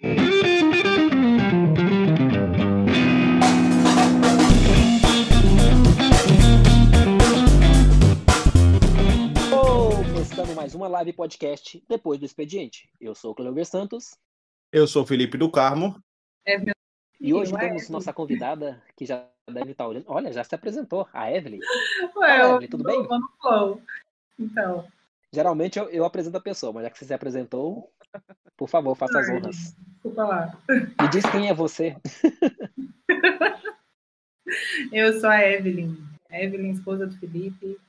Começando mais uma live podcast depois do expediente. Eu sou o Cleber Santos. Eu sou o Felipe do Carmo. É meu E hoje Ué, temos nossa convidada, que já deve estar olhando. Olha, já se apresentou, a Evelyn. Ué, eu Evelyn, tudo bem? Então, Geralmente eu, eu apresento a pessoa, mas já que você se apresentou, por favor, faça as Ai. honras. desculpa lá. Me diz quem é você. Eu sou a Evelyn. Evelyn, esposa do Felipe,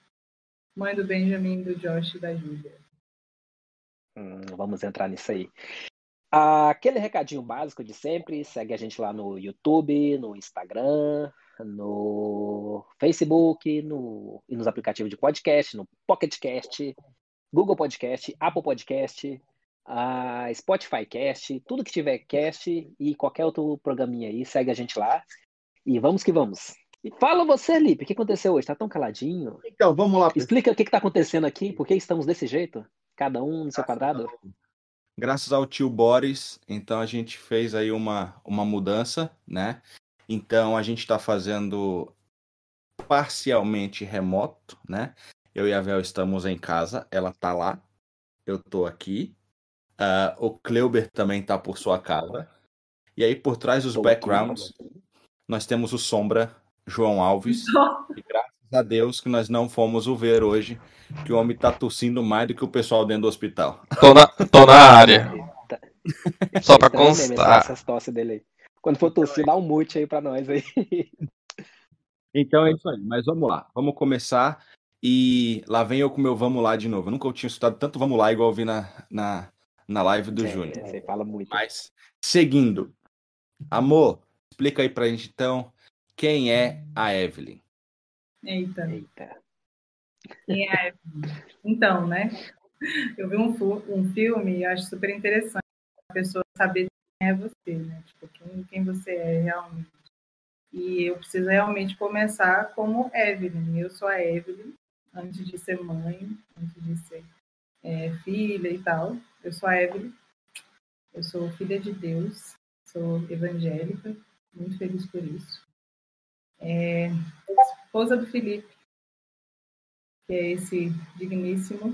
mãe do Benjamin, do Josh e da Júlia. Hum, vamos entrar nisso aí. Aquele recadinho básico de sempre, segue a gente lá no YouTube, no Instagram, no Facebook, no, e nos aplicativos de podcast, no Pocket Cast, Google Podcast, Apple Podcast, a Spotify Cast, tudo que tiver cast e qualquer outro programinha aí, segue a gente lá. E vamos que vamos. E fala você, Lipe, o que aconteceu hoje? Tá tão caladinho? Então, vamos lá. Explica o que, que tá acontecendo aqui, por que estamos desse jeito? Cada um no seu quadrado? Graças ao tio Boris, então a gente fez aí uma, uma mudança, né? Então a gente está fazendo parcialmente remoto, né? Eu e a Vel estamos em casa, ela tá lá, eu tô aqui. Ah, o Kleuber também tá por sua casa. E aí por trás dos Tô aqui. backgrounds, nós temos o Sombra, João Alves. E graças a Deus que nós não fomos o ver hoje, que o homem tá tossindo mais do que o pessoal dentro do hospital. Tô na, tô na área. Só pra mesmo constar. Essas tosse dele aí. Quando for tossir, dá um mute aí pra nós aí. Então é isso aí, mas vamos lá, vamos começar. E lá vem eu com o meu vamos lá de novo. Eu nunca tinha escutado tanto vamos lá igual eu vi na, na, na live do É, Júnior. Você fala muito. Mas, seguindo. Amor, explica aí pra gente então quem é a Evelyn. Eita, Eita. quem é a Evelyn? Então, né? Eu vi um, um filme e acho super interessante a pessoa saber quem é você, né? Tipo, quem, quem você é realmente. E eu preciso realmente começar como Evelyn. Eu sou a Evelyn, antes de ser mãe, antes de ser é, filha e tal. Eu sou a Evelyn. Eu sou filha de Deus, sou evangélica, muito feliz por isso. É, esposa do Felipe, que é esse digníssimo.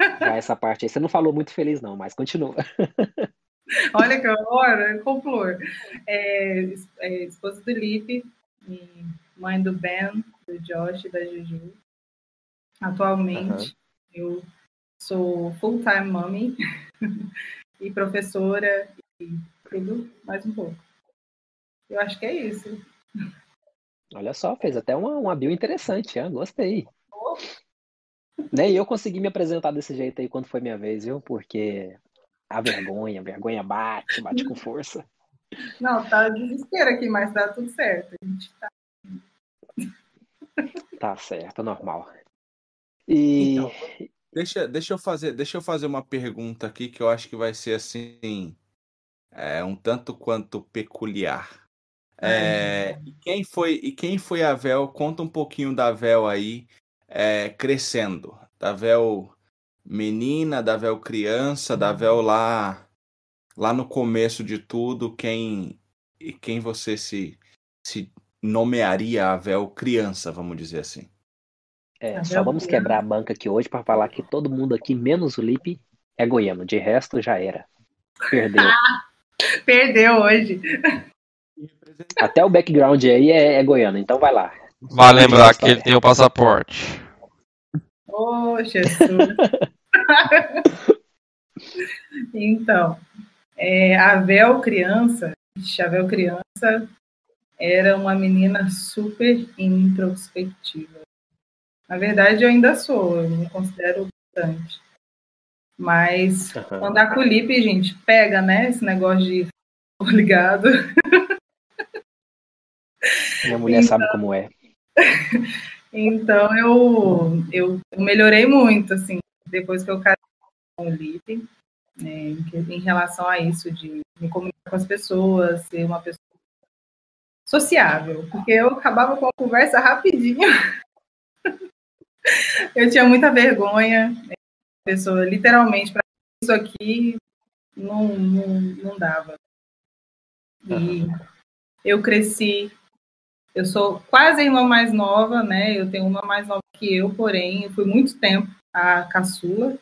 Já essa parte aí. Você não falou muito feliz, não, mas continua. Olha que horror, complor. É, é, esposa do Lipe, e mãe do Ben, do Josh e da Juju. Atualmente, eu sou full-time mommy e professora e tudo mais um pouco. Eu acho que é isso. Olha só, fez até uma, uma bio interessante, hein? gostei. Nem eu consegui me apresentar desse jeito aí quando foi minha vez, viu? Porque a vergonha, a vergonha bate, bate com força. Não, tá desespero aqui, mas tá tudo certo. A gente tá Tá certo, normal. E Então, Deixa, deixa, eu fazer, deixa eu fazer uma pergunta aqui que eu acho que vai ser assim. É, um tanto quanto peculiar. É, e quem foi e quem foi a Vel? Conta um pouquinho da Vel aí é, crescendo, da Vel menina, da Vel criança, da Vel lá lá no começo de tudo, quem e quem você se se nomearia a Vel criança, vamos dizer assim. É, A só vamos quebrar a banca aqui hoje pra falar que todo mundo aqui, menos o Lipe, é goiano. De resto, já era. Perdeu. perdeu hoje. Até o background aí é, é goiano, então vai lá. Vai lembrar que ele tem o passaporte. Ô, Jesus. então, é, a Vel criança, ixi, a Vel criança era uma menina super introspectiva. Na verdade, eu ainda sou, eu me considero bastante. Mas Aham. andar com o Lipe, gente, pega, né? Esse negócio de ligado. Minha mulher sabe como é. Então eu, eu eu melhorei muito, assim, depois que eu casei com o Lipe, né, em relação a isso, de me comunicar com as pessoas, ser uma pessoa sociável, porque eu acabava com a conversa rapidinho. eu tinha muita vergonha, né, pessoa literalmente para isso aqui não, não, não dava. E eu cresci. Eu sou quase a irmã mais nova, né? Eu tenho uma mais nova que eu, porém, eu fui muito tempo a caçula.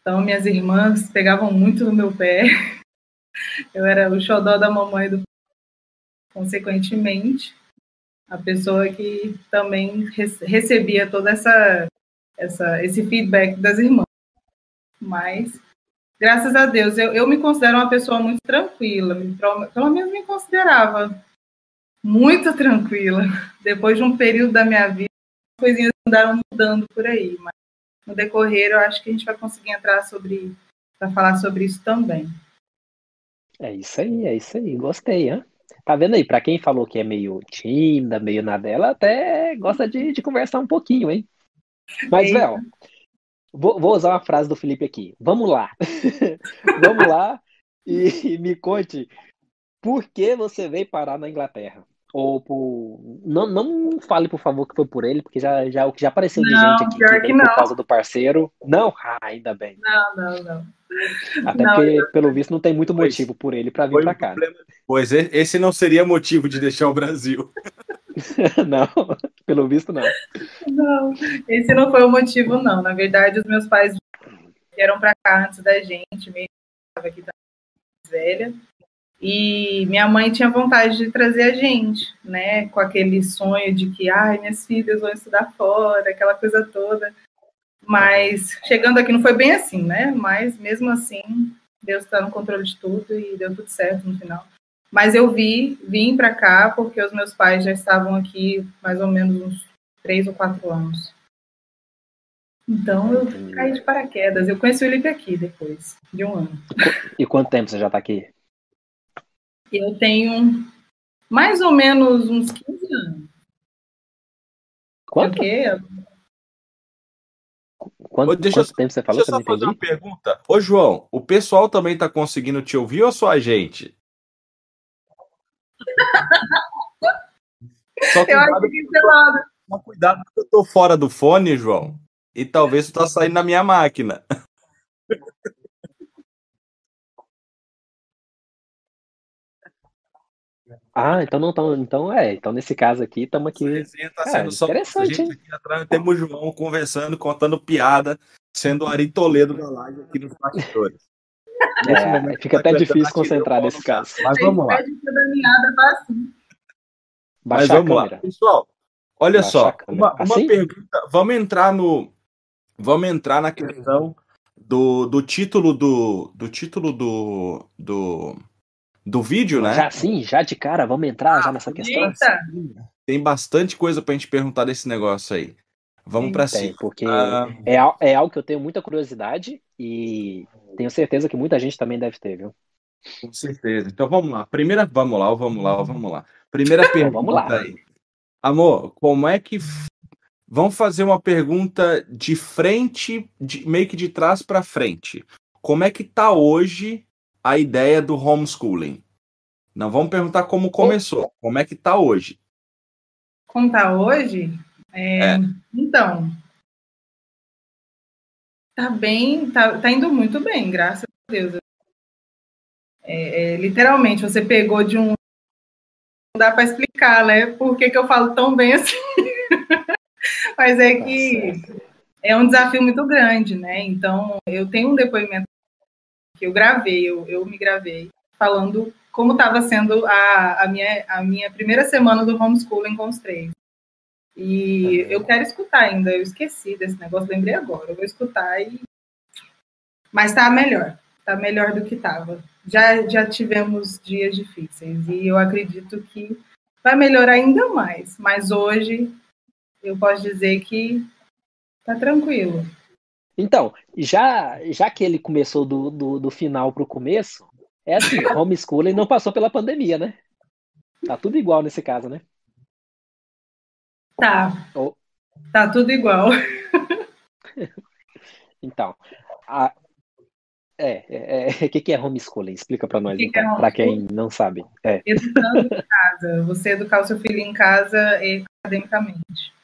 Então, minhas irmãs pegavam muito no meu pé. Eu era o xodó da mamãe do consequentemente, a pessoa que também recebia toda essa, essa esse feedback das irmãs. Mas, graças a Deus, eu, eu me considero uma pessoa muito tranquila, pelo menos me considerava muito tranquila. Depois de um período da minha vida, as coisinhas andaram mudando por aí, mas no decorrer eu acho que a gente vai conseguir entrar sobre para falar sobre isso também. É isso aí, é isso aí, gostei, hein? Tá vendo aí? Para quem falou que é meio tímida, meio na dela, até gosta de, de conversar um pouquinho, hein? Mas, Vel, vou, vou, usar uma frase do Felipe aqui. Vamos lá. Vamos lá e, e me conte por que você veio parar na Inglaterra. Ou por. Não, não fale, por favor, que foi por ele, porque já, já, já apareceu de não, gente aqui que, que por causa do parceiro. Não? Ah, ainda bem. Não, não, não. Até não, porque, eu... pelo visto, não tem muito motivo por ele para vir para cá. Né? Pois esse não seria motivo de deixar o Brasil. não, pelo visto, não. Não, esse não foi o motivo, não. Na verdade, os meus pais vieram para cá antes da gente, mesmo estava aqui da velha. E minha mãe tinha vontade de trazer a gente, né? Com aquele sonho de que, ai, minhas filhas vão estudar fora, aquela coisa toda. Mas chegando aqui não foi bem assim, né? Mas mesmo assim, Deus está no controle de tudo e deu tudo certo no final. Mas eu vi, vim para cá porque os meus pais já estavam aqui mais ou menos uns três ou quatro anos. Então eu caí de paraquedas. Eu conheci o Felipe aqui depois de um ano. E quanto tempo você já está aqui? Eu tenho mais ou menos uns 15 anos. Quanto? Porque Quanto, deixa quanto tempo você falou? Deixa eu só fazer uma pergunta. Ô, João, o pessoal também está conseguindo te ouvir ou só a gente? só cuidado, eu que lado. Só cuidado que eu tô fora do fone, João. E talvez tu tá saindo na minha máquina. Ah, então não tão, então é, então nesse caso aqui estamos aqui. Tá sendo é, só interessante, gente aqui atrás temos o João conversando, contando piada, sendo o Ari Toledo da live aqui nos bastidores. É, fica até difícil concentrar nesse caso. Mas vamos lá. Mas vamos lá, pessoal. Olha Baixa só, uma, uma assim? pergunta. Vamos entrar no, vamos entrar na questão do, do título do, do título do, do do vídeo, né? Já sim, já de cara, vamos entrar ah, já nessa questão. Eita. Tem bastante coisa pra gente perguntar desse negócio aí. Vamos para cima. Porque ah. é, é algo que eu tenho muita curiosidade e tenho certeza que muita gente também deve ter, viu? Com certeza. Então vamos lá. Primeira, vamos lá, vamos lá, vamos lá. Primeira pergunta vamos lá. aí. Amor, como é que Vamos fazer uma pergunta de frente, de, meio que de trás para frente. Como é que tá hoje a ideia do homeschooling. Não vamos perguntar como começou, como é que está hoje. Como está hoje? É, é. Então, tá bem, tá, tá, indo muito bem, graças a Deus. É, é, literalmente, você pegou de um. Não dá para explicar, né? Por que, que eu falo tão bem assim. Mas é que é um desafio muito grande, né? Então, eu tenho um depoimento que eu gravei, eu, eu me gravei, falando como estava sendo a, a, minha, a minha primeira semana do homeschooling com os três. E eu quero escutar ainda, eu esqueci desse negócio, lembrei agora, eu vou escutar e. Mas tá melhor, tá melhor do que estava. Já, já tivemos dias difíceis e eu acredito que vai melhorar ainda mais. Mas hoje eu posso dizer que tá tranquilo. Então, já, já que ele começou do, do, do final para o começo, é assim, homeschooling não passou pela pandemia, né? Tá tudo igual nesse caso, né? Tá. Oh. Tá tudo igual. então, a, é, é, é, o que, que é homeschooling? Explica para nós, que então, é para quem não sabe. É. Educando em casa. Você educar o seu filho em casa academicamente.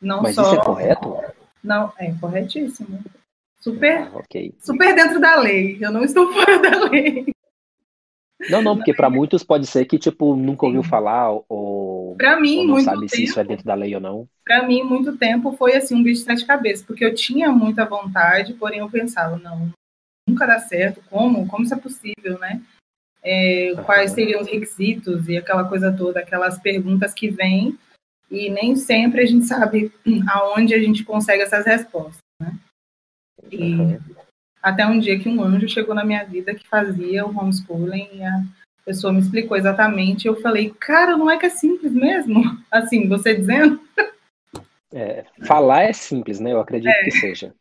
Não Mas só... isso é correto? Não, é corretíssimo. Super, ah, okay. super dentro da lei. Eu não estou fora da lei. Não, não, porque para muitos pode ser que, tipo, nunca ouviu falar ou, Pra mim, ou não muito sabe se isso é tempo. dentro da lei ou não. Para mim, muito tempo foi assim um bicho de sete cabeças, porque eu tinha muita vontade, porém eu pensava, não, nunca dá certo, como? Como isso é possível, né? É, quais seriam os requisitos e aquela coisa toda, aquelas perguntas que vêm e nem sempre a gente sabe aonde a gente consegue essas respostas, né? E Uhum. até um dia que um anjo chegou na minha vida que fazia o homeschooling e a pessoa me explicou exatamente, e eu falei, cara, não é que é simples mesmo? Assim, você dizendo? É, falar é simples, né? Eu acredito que seja.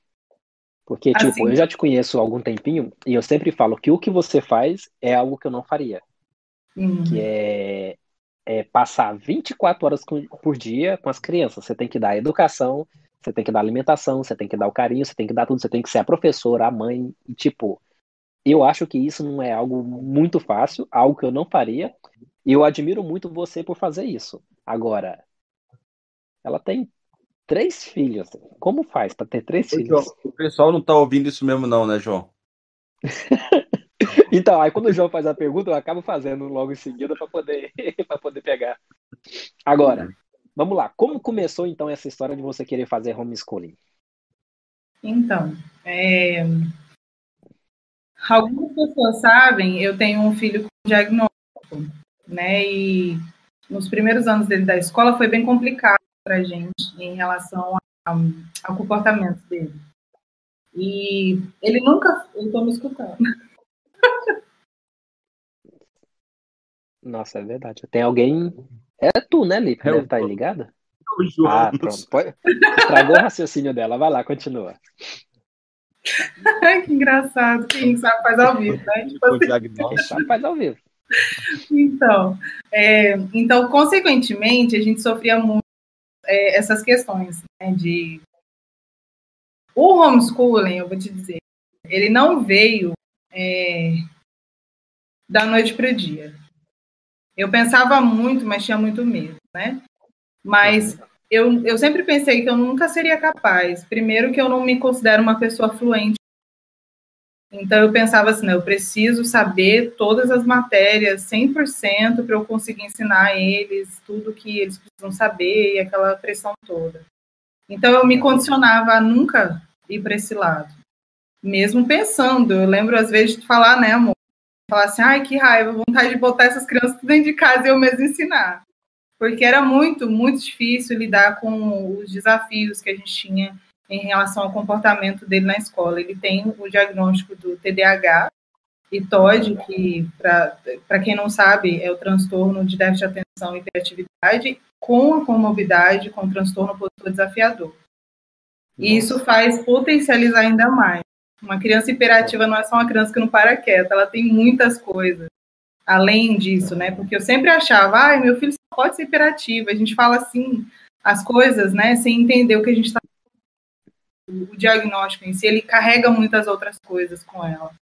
Porque, tipo, Assim. eu já te conheço há algum tempinho e eu sempre falo que o que você faz é algo que eu não faria. Hum, que é, é passar 24 horas por dia com as crianças. Você tem que dar educação, você tem que dar alimentação, você tem que dar o carinho, você tem que dar tudo, você tem que ser a professora, a mãe, e tipo, eu acho que isso não é algo muito fácil, algo que eu não faria, e eu admiro muito você por fazer isso. Agora, ela tem três filhos. Como faz para ter três Ô, filhos? João, o pessoal não tá ouvindo isso mesmo, não, né, João? Então, aí quando o João faz a pergunta, eu acabo fazendo logo em seguida para poder poder pegar. Agora, vamos lá. Como começou então essa história de você querer fazer homeschooling? Então, é, algumas pessoas sabem, eu tenho um filho com diagnóstico, né? E nos primeiros anos dele da escola foi bem complicado para a gente em relação a- ao comportamento dele. E ele nunca. Eu estou me escutando. Nossa, é verdade. Tem alguém. É tu, né, Lipe? É Deve estar aí ligada? O João, Ah, pronto. Pode- Estragou o raciocínio dela. Vai lá, continua. Que engraçado. Quem sabe faz ao vivo, né? Tipo assim. Quem sabe faz ao vivo. Então, é, então, consequentemente, a gente sofria muito é, essas questões né, de o homeschooling, eu vou te dizer, ele não veio é, da noite para o dia. Eu pensava muito, mas tinha muito medo, né? Mas eu, eu sempre pensei que eu nunca seria capaz. Primeiro que eu não me considero uma pessoa fluente então eu pensava assim, né, eu preciso saber todas as matérias 100% para eu conseguir ensinar a eles tudo que eles precisam saber e aquela pressão toda. Então eu me condicionava a nunca ir para esse lado. Mesmo pensando, eu lembro às vezes de falar, né, amor? Falar assim, ai, que raiva, vontade de botar essas crianças tudo dentro de casa e eu mesmo ensinar. Porque era muito, muito difícil lidar com os desafios que a gente tinha em relação ao comportamento dele na escola. Ele tem o diagnóstico do TDAH e TOD, que, para quem não sabe, é o transtorno de déficit de atenção e hiperatividade com a comorbidade, com o transtorno opositor desafiador. E isso faz potencializar ainda mais. Uma criança hiperativa não é só uma criança que não para quieta, ela tem muitas coisas além disso, né? Porque eu sempre achava, ai, meu filho só pode ser hiperativo. A gente fala assim as coisas, né, sem entender o que a gente está o diagnóstico em si, ele carrega muitas outras coisas com ela.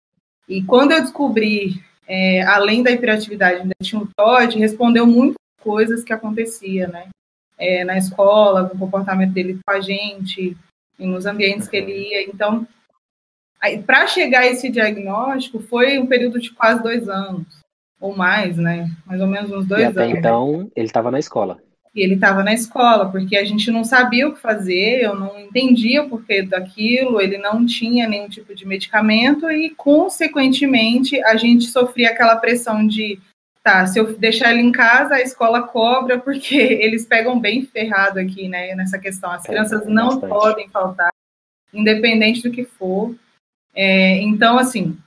E quando eu descobri, é, além da hiperatividade, ainda tinha o TOD, respondeu muitas coisas que acontecia, né? É, na escola, o comportamento dele com a gente, nos ambientes que ele ia. Então, para chegar a esse diagnóstico, foi um período de quase dois anos, ou mais, né? Mais ou menos uns dois e até anos. então, ele estava na escola. E ele estava na escola, porque a gente não sabia o que fazer, eu não entendia o porquê daquilo, ele não tinha nenhum tipo de medicamento e, consequentemente, a gente sofria aquela pressão de, tá, se eu deixar ele em casa, a escola cobra, porque eles pegam bem ferrado aqui, né, nessa questão. As É, crianças não podem faltar, independente do que for. É, então, assim,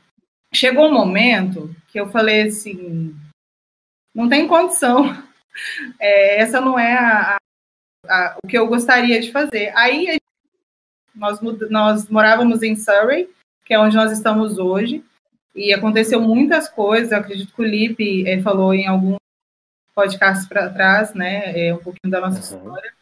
chegou um momento que eu falei assim, não tem condição é, essa não é a, a, o que eu gostaria de fazer. Aí nós, nós morávamos em Surrey, que é onde nós estamos hoje, e aconteceu muitas coisas. Eu acredito que o Lipe é, falou em alguns podcasts para trás, né, é, um pouquinho da nossa uhum. história.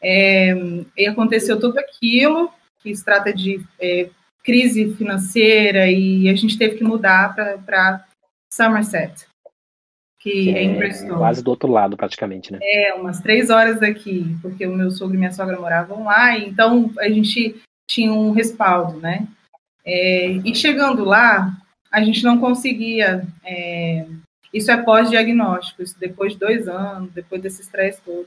É, e aconteceu tudo aquilo que se trata de é, crise financeira e a gente teve que mudar para Somerset que é, em Bristol. Quase do outro lado, praticamente, né? É, umas três horas daqui, porque o meu sogro e minha sogra moravam lá, então a gente tinha um respaldo, né? É, e chegando lá, a gente não conseguia. É, isso é pós-diagnóstico, isso depois de dois anos, depois desse estresse todo.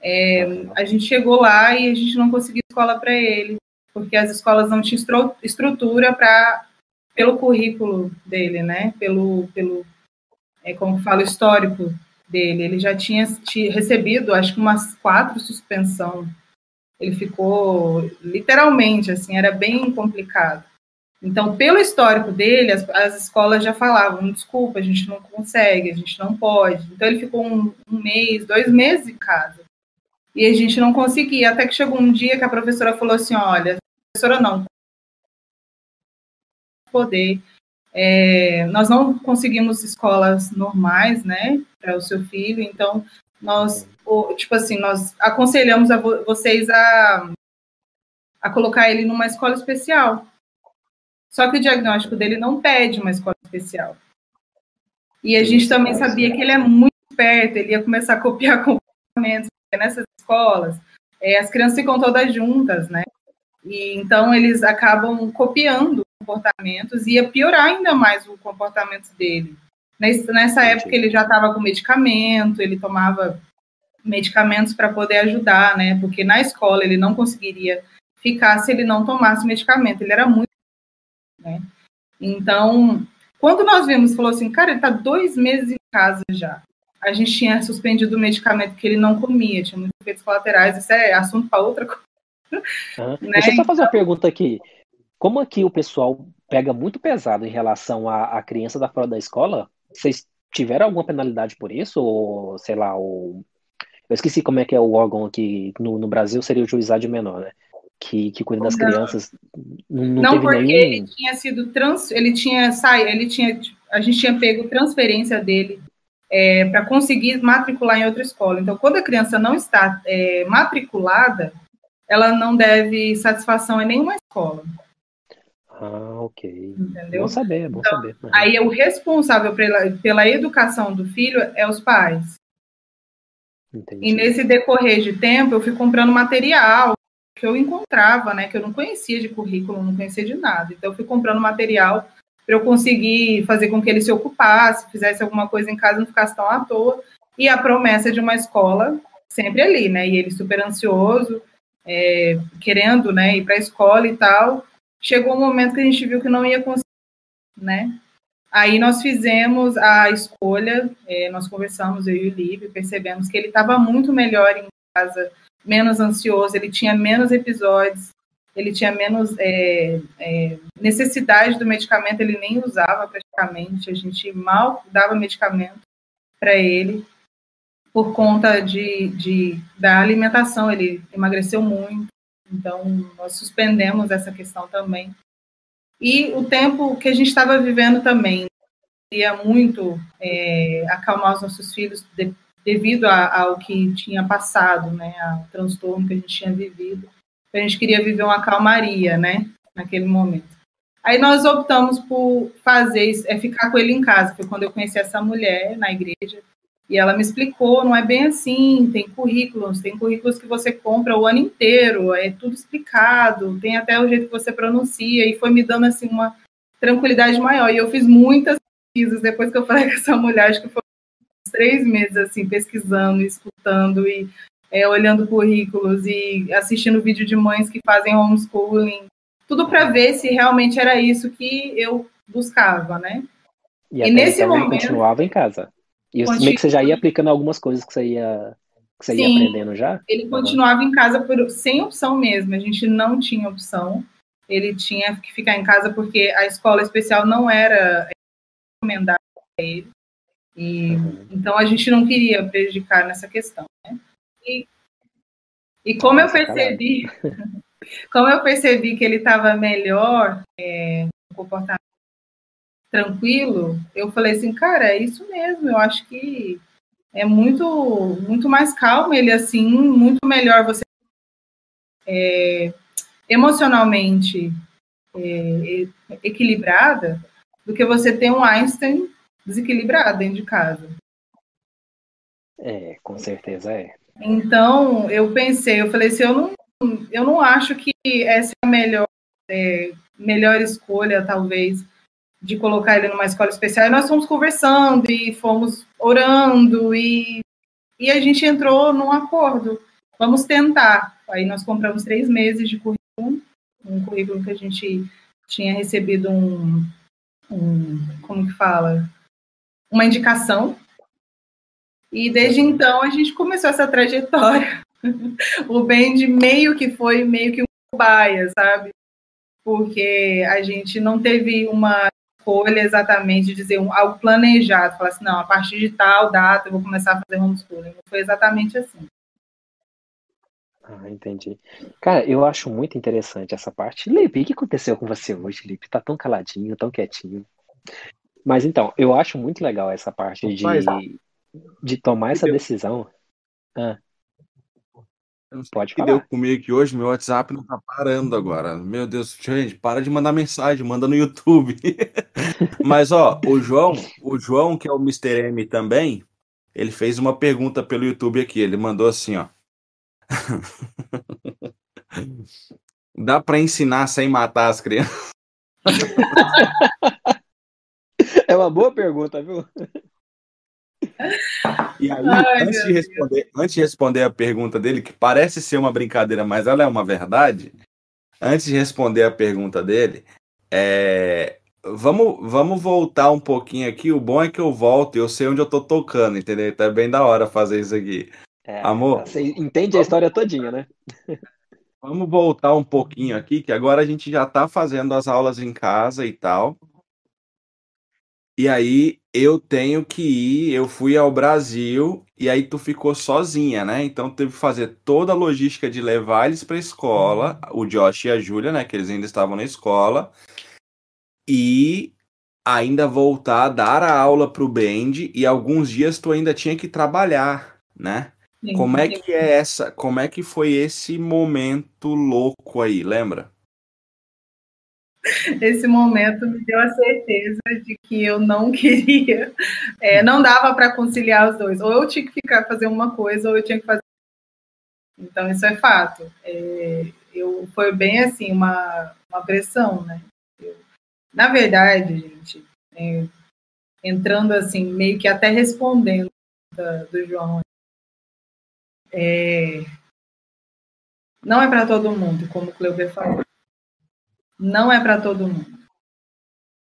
É, a gente chegou lá e a gente não conseguiu escola para ele, porque as escolas não tinham estrutura para pelo currículo dele, né? Pelo, pelo é, como falo, histórico dele. Ele já tinha recebido, acho que umas quatro suspensão. Ele ficou literalmente assim, era bem complicado. Então, pelo histórico dele, as, as escolas já falavam: desculpa, a gente não consegue, a gente não pode. Então, ele ficou um, um mês, dois meses em casa. E a gente não conseguia. Até que chegou um dia que a professora falou assim: olha, professora não, poder. É, nós não conseguimos escolas normais, né, para o seu filho, então nós, tipo assim, nós aconselhamos a vocês a, a colocar ele numa escola especial. Só que o diagnóstico dele não pede uma escola especial. E a gente também sabia que ele é muito esperto, ele ia começar a copiar comportamentos nessas escolas. É, as crianças ficam todas juntas, né? E então eles acabam copiando comportamentos e ia piorar ainda mais o comportamento dele. Nessa época ele já estava com medicamento, ele tomava medicamentos para poder ajudar, né? Porque na escola ele não conseguiria ficar se ele não tomasse medicamento. Ele era muito né? Então, quando nós vimos, falou assim, cara, ele está dois meses em casa já. A gente tinha suspendido o medicamento que ele não comia, tinha muitos efeitos colaterais, isso é assunto para outra coisa. Uhum. Né? Deixa eu só fazer uma pergunta aqui. Como aqui o pessoal pega muito pesado em relação à, à criança da fora da escola, vocês tiveram alguma penalidade por isso? Ou, sei lá, o... eu esqueci como é que é o órgão aqui no, no Brasil, seria o juizado menor, né? que, que cuida das crianças. Não, não, não porque nenhum... ele tinha sido trans, ele tinha saído, ele tinha, a gente tinha pego transferência dele é, para conseguir matricular em outra escola. Então, quando a criança não está é, matriculada, ela não deve satisfação em nenhuma escola. Ah, ok. Entendeu? Bom saber, bom então, saber. Aí o responsável pela, pela educação do filho é os pais. Entendi. E nesse decorrer de tempo, eu fui comprando material, que eu encontrava, né, que eu não conhecia de currículo, não conhecia de nada. Então, eu fui comprando material para eu conseguir fazer com que ele se ocupasse, fizesse alguma coisa em casa, não ficasse tão à toa. E a promessa de uma escola sempre ali, né? E ele super ansioso, é, querendo, né, ir para a escola e tal. Chegou um momento que a gente viu que não ia conseguir, né? Aí nós fizemos a escolha, é, nós conversamos, eu e o Livre, percebemos que ele estava muito melhor em casa menos ansioso, ele tinha menos episódios, ele tinha menos é, é, necessidade do medicamento, ele nem usava praticamente, a gente mal dava medicamento para ele por conta de, de, da alimentação, ele emagreceu muito, então nós suspendemos essa questão também. E o tempo que a gente estava vivendo também, ia muito é, acalmar os nossos filhos de, devido a, ao que tinha passado, né, ao transtorno que a gente tinha vivido. A gente queria viver uma calmaria, né, naquele momento. Aí nós optamos por fazer, é ficar com ele em casa. Foi quando eu conheci essa mulher na igreja e ela me explicou, não é bem assim, tem currículos, tem currículos que você compra o ano inteiro, é tudo explicado, tem até o jeito que você pronuncia e foi me dando assim uma tranquilidade maior. E eu fiz muitas pesquisas depois que eu falei com essa mulher, acho que foi três meses assim pesquisando, escutando e é, olhando currículos e assistindo vídeo de mães que fazem homeschooling, tudo para ver se realmente era isso que eu buscava, né? E, e nesse então momento continuava em casa. E continu... meio que você já ia aplicando algumas coisas que você ia que você Sim, ia aprendendo já? Ele continuava uhum. em casa por, sem opção mesmo. A gente não tinha opção. Ele tinha que ficar em casa porque a escola especial não era recomendada para ele. E, então a gente não queria prejudicar nessa questão. Né? E, e como eu percebi, como eu percebi que ele estava melhor, é, comportamento tranquilo, eu falei assim, cara, é isso mesmo, eu acho que é muito, muito mais calmo ele assim, muito melhor você é, emocionalmente é, equilibrada do que você ter um Einstein desequilibrada dentro de casa. É, com certeza é. Então, eu pensei, eu falei assim, eu não, eu não acho que essa é a melhor, é, melhor escolha, talvez, de colocar ele numa escola especial, e nós fomos conversando e fomos orando, e, e a gente entrou num acordo. Vamos tentar. Aí nós compramos três meses de currículo, um currículo que a gente tinha recebido um, um como que fala? Uma indicação. E desde então a gente começou essa trajetória. o Bend meio que foi meio que um cobaia, sabe? Porque a gente não teve uma escolha exatamente de dizer um, algo planejado, falar assim, não, a partir de tal data eu vou começar a fazer homeschooling. Não foi exatamente assim. Ah, entendi. Cara, eu acho muito interessante essa parte. Lipe, o que aconteceu com você hoje, Lipe? Tá tão caladinho, tão quietinho. Mas então, eu acho muito legal essa parte de, de tomar essa decisão. Ah. Pode falar. deu comigo que hoje meu WhatsApp não tá parando agora. Meu Deus, gente, para de mandar mensagem, manda no YouTube. Mas ó, o João, o João que é o Mr. M também, ele fez uma pergunta pelo YouTube aqui. Ele mandou assim, ó. Dá para ensinar sem matar as crianças? É uma boa pergunta, viu? E aí, Ai, antes, de responder, antes de responder a pergunta dele, que parece ser uma brincadeira, mas ela é uma verdade, antes de responder a pergunta dele, é, vamos, vamos voltar um pouquinho aqui. O bom é que eu volto e eu sei onde eu tô tocando, entendeu? Tá bem da hora fazer isso aqui. É, Amor. Você entende a história todinha, né? Vamos voltar um pouquinho aqui, que agora a gente já tá fazendo as aulas em casa e tal. E aí eu tenho que ir, eu fui ao Brasil e aí tu ficou sozinha, né? Então teve que fazer toda a logística de levar eles para escola, o Josh e a Júlia, né, que eles ainda estavam na escola, e ainda voltar a dar a aula pro Band e alguns dias tu ainda tinha que trabalhar, né? Sim, como é que é essa, como é que foi esse momento louco aí, lembra? Esse momento me deu a certeza de que eu não queria, é, não dava para conciliar os dois. Ou eu tinha que ficar fazer uma coisa, ou eu tinha que fazer. Então isso é fato. É, eu foi bem assim uma, uma pressão, né? Eu, na verdade, gente, é, entrando assim meio que até respondendo da, do João, é, não é para todo mundo, como o Cleuber falou não é para todo mundo.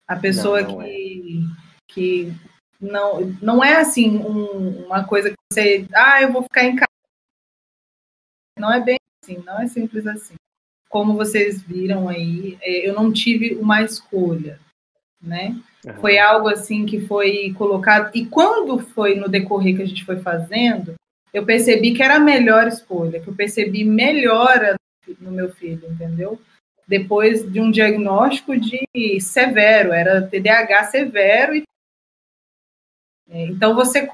A pessoa não, não que, é. que não, não é assim um, uma coisa que você, ah, eu vou ficar em casa. Não é bem assim, não é simples assim. Como vocês viram aí, é, eu não tive uma escolha, né? Uhum. Foi algo assim que foi colocado. E quando foi no decorrer que a gente foi fazendo, eu percebi que era a melhor escolha, que eu percebi melhora no meu filho, entendeu? Depois de um diagnóstico de severo, era TDAH severo. E, é, então, você.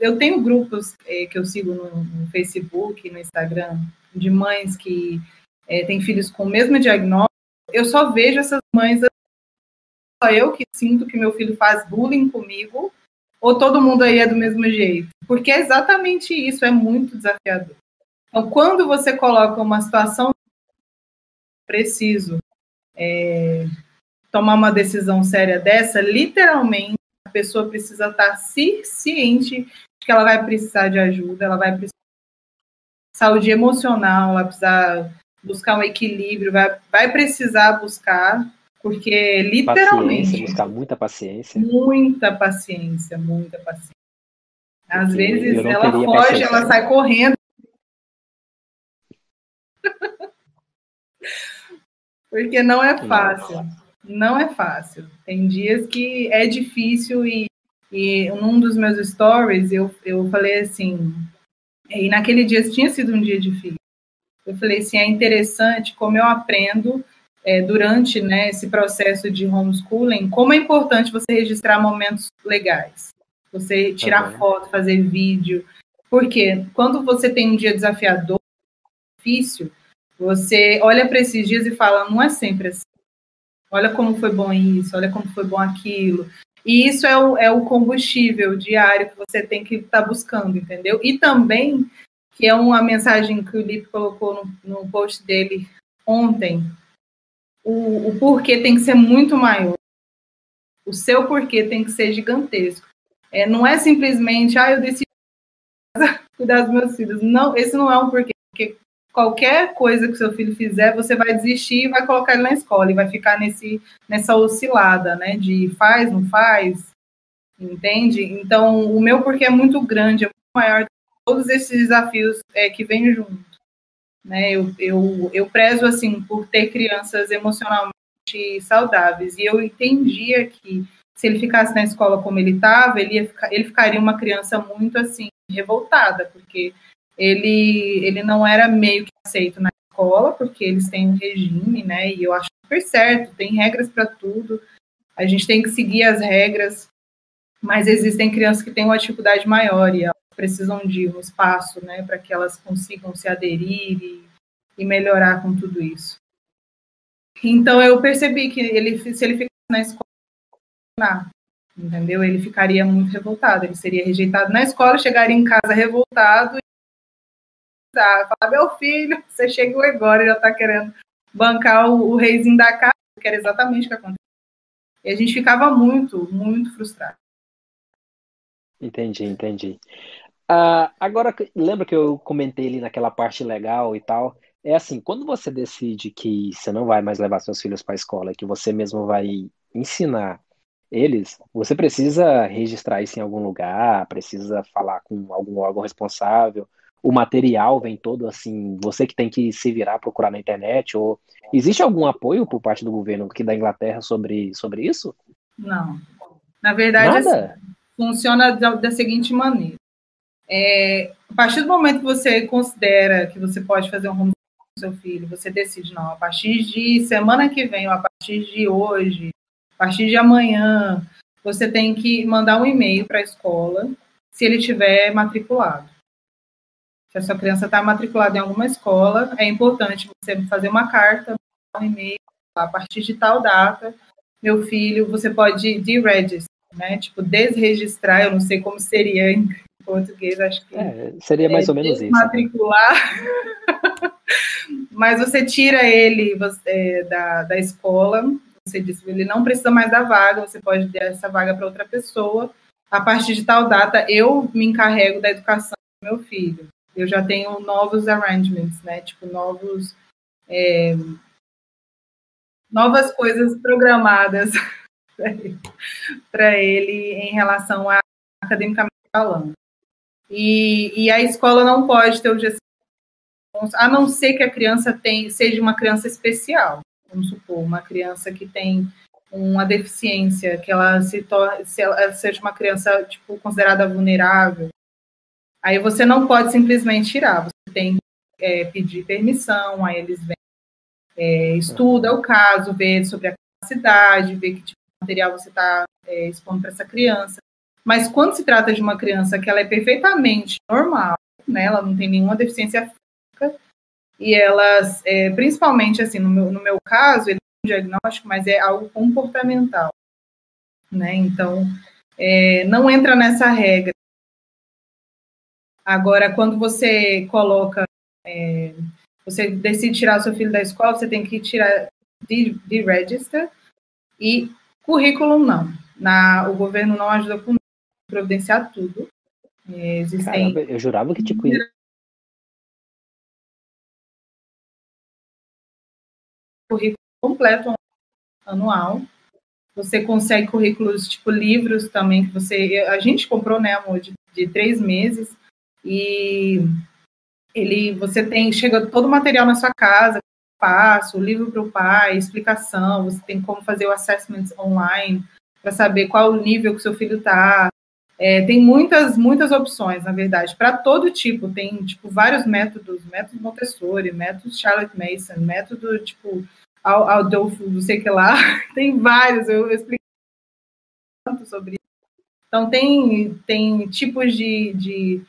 Eu tenho grupos é, que eu sigo no, Facebook, no Instagram, de mães que é, têm filhos com o mesmo diagnóstico. Eu só vejo essas mães. Só eu que sinto que meu filho faz bullying comigo, ou todo mundo aí é do mesmo jeito? Porque é exatamente isso, é muito desafiador. Então, quando você coloca uma situação preciso é, tomar uma decisão séria dessa, literalmente a pessoa precisa estar ciente de que ela vai precisar de ajuda, ela vai precisar de saúde emocional, ela vai precisar buscar um equilíbrio, vai, vai precisar buscar, porque literalmente. Paciência, buscar muita paciência. Muita paciência, muita paciência. Às porque vezes ela foge, ela sai correndo porque não é fácil. Não é fácil. Tem dias que é difícil e, e num dos meus stories eu, eu falei assim, e naquele dia tinha sido um dia difícil. Eu falei assim, é interessante como eu aprendo é, durante né, esse processo de homeschooling, como é importante você registrar momentos legais. Você tirar uhum. foto, fazer vídeo. Porque quando você tem um dia desafiador, difícil, você olha para esses dias e fala, não é sempre assim. Olha como foi bom isso, olha como foi bom aquilo. E isso é o, é o combustível diário que você tem que estar tá buscando, entendeu? E também, que é uma mensagem que o Lipe colocou no, no post dele ontem, o, o porquê tem que ser muito maior. o seu porquê tem que ser gigantesco. É, não é simplesmente, ah, eu decidi cuidar dos meus filhos. Não, esse não é um porquê, porque qualquer coisa que seu filho fizer, você vai desistir e vai colocar ele na escola e vai ficar nesse, nessa oscilada, né? De faz, não faz, entende? Então, o meu porquê é muito grande, é muito maior todos esses desafios é, que vêm junto. Né? Eu, eu, eu prezo, assim, por ter crianças emocionalmente saudáveis. E eu entendia que se ele ficasse na escola como ele estava, ele, ficar, ele ficaria uma criança muito, assim, revoltada, porque ele, ele não era meio que aceito na escola, porque eles têm um regime, né? E eu acho super certo, tem regras para tudo, a gente tem que seguir as regras, mas existem crianças que têm uma dificuldade maior e elas precisam de um espaço, né, para que elas consigam se aderir e, e melhorar com tudo isso. Então eu percebi que ele, se ele ficasse na escola, entendeu? Ele ficaria muito revoltado, ele seria rejeitado na escola, chegaria em casa revoltado falar, meu filho, você chegou agora e já está querendo bancar o, o reizinho da casa, que era exatamente o que aconteceu. E a gente ficava muito, muito frustrado. Entendi, entendi. Uh, agora, lembra que eu comentei ali naquela parte legal e tal? É assim, quando você decide que você não vai mais levar seus filhos para a escola, que você mesmo vai ensinar eles, você precisa registrar isso em algum lugar, precisa falar com algum órgão responsável. O material vem todo assim, você que tem que se virar, procurar na internet, ou existe algum apoio por parte do governo aqui da Inglaterra sobre, sobre isso? Não. Na verdade? Assim, funciona da, da seguinte maneira. É, a partir do momento que você considera que você pode fazer um home com seu filho, você decide, não, a partir de semana que vem, ou a partir de hoje, a partir de amanhã, você tem que mandar um e-mail para a escola se ele tiver matriculado. Se a sua criança está matriculada em alguma escola, é importante você fazer uma carta, um e-mail, a partir de tal data, meu filho, você pode deregister, né? Tipo, desregistrar, eu não sei como seria em português, acho que. É, seria mais é, ou menos isso. Matricular. Mas você tira ele você, é, da, da escola, você diz ele não precisa mais da vaga, você pode dar essa vaga para outra pessoa. A partir de tal data, eu me encarrego da educação do meu filho. Eu já tenho novos arrangements, né? Tipo, novos. É, novas coisas programadas para ele em relação a academicamente falando. E, e, a escola não pode ter o GC, a não ser que a criança tem, seja uma criança especial, vamos supor, uma criança que tem uma deficiência, que ela se torne, se ela seja uma criança tipo considerada vulnerável, aí você não pode simplesmente tirar, você tem que é, pedir permissão, aí eles vêm, é, estuda o caso, vê sobre a capacidade, vê que tipo material você está é, expondo para essa criança. Mas quando se trata de uma criança que ela é perfeitamente normal, né, ela não tem nenhuma deficiência física, e elas, é, principalmente assim, no meu, no meu caso, ele é um diagnóstico, mas é algo comportamental, né? Então, é, não entra nessa regra. Agora, quando você coloca, é, você decide tirar seu filho da escola, você tem que tirar de, de register e Currículo não. Na, o governo não ajuda com providenciar tudo. É, existem. Caramba, eu jurava que tipo. Currículo completo anual. Você consegue currículos tipo livros também que você. A gente comprou, né, amor, de, de três meses e ele, você tem chega todo o material na sua casa, passo, livro para o pai, explicação, você tem como fazer o assessment online para saber qual o nível que seu filho está. É, tem muitas, muitas opções, na verdade, para todo tipo. Tem, tipo, vários métodos, método Montessori, método Charlotte Mason, método, tipo, Adolfo, não sei o que lá. Tem vários, eu, eu explico tanto sobre isso. Então, tem, tem tipos de, de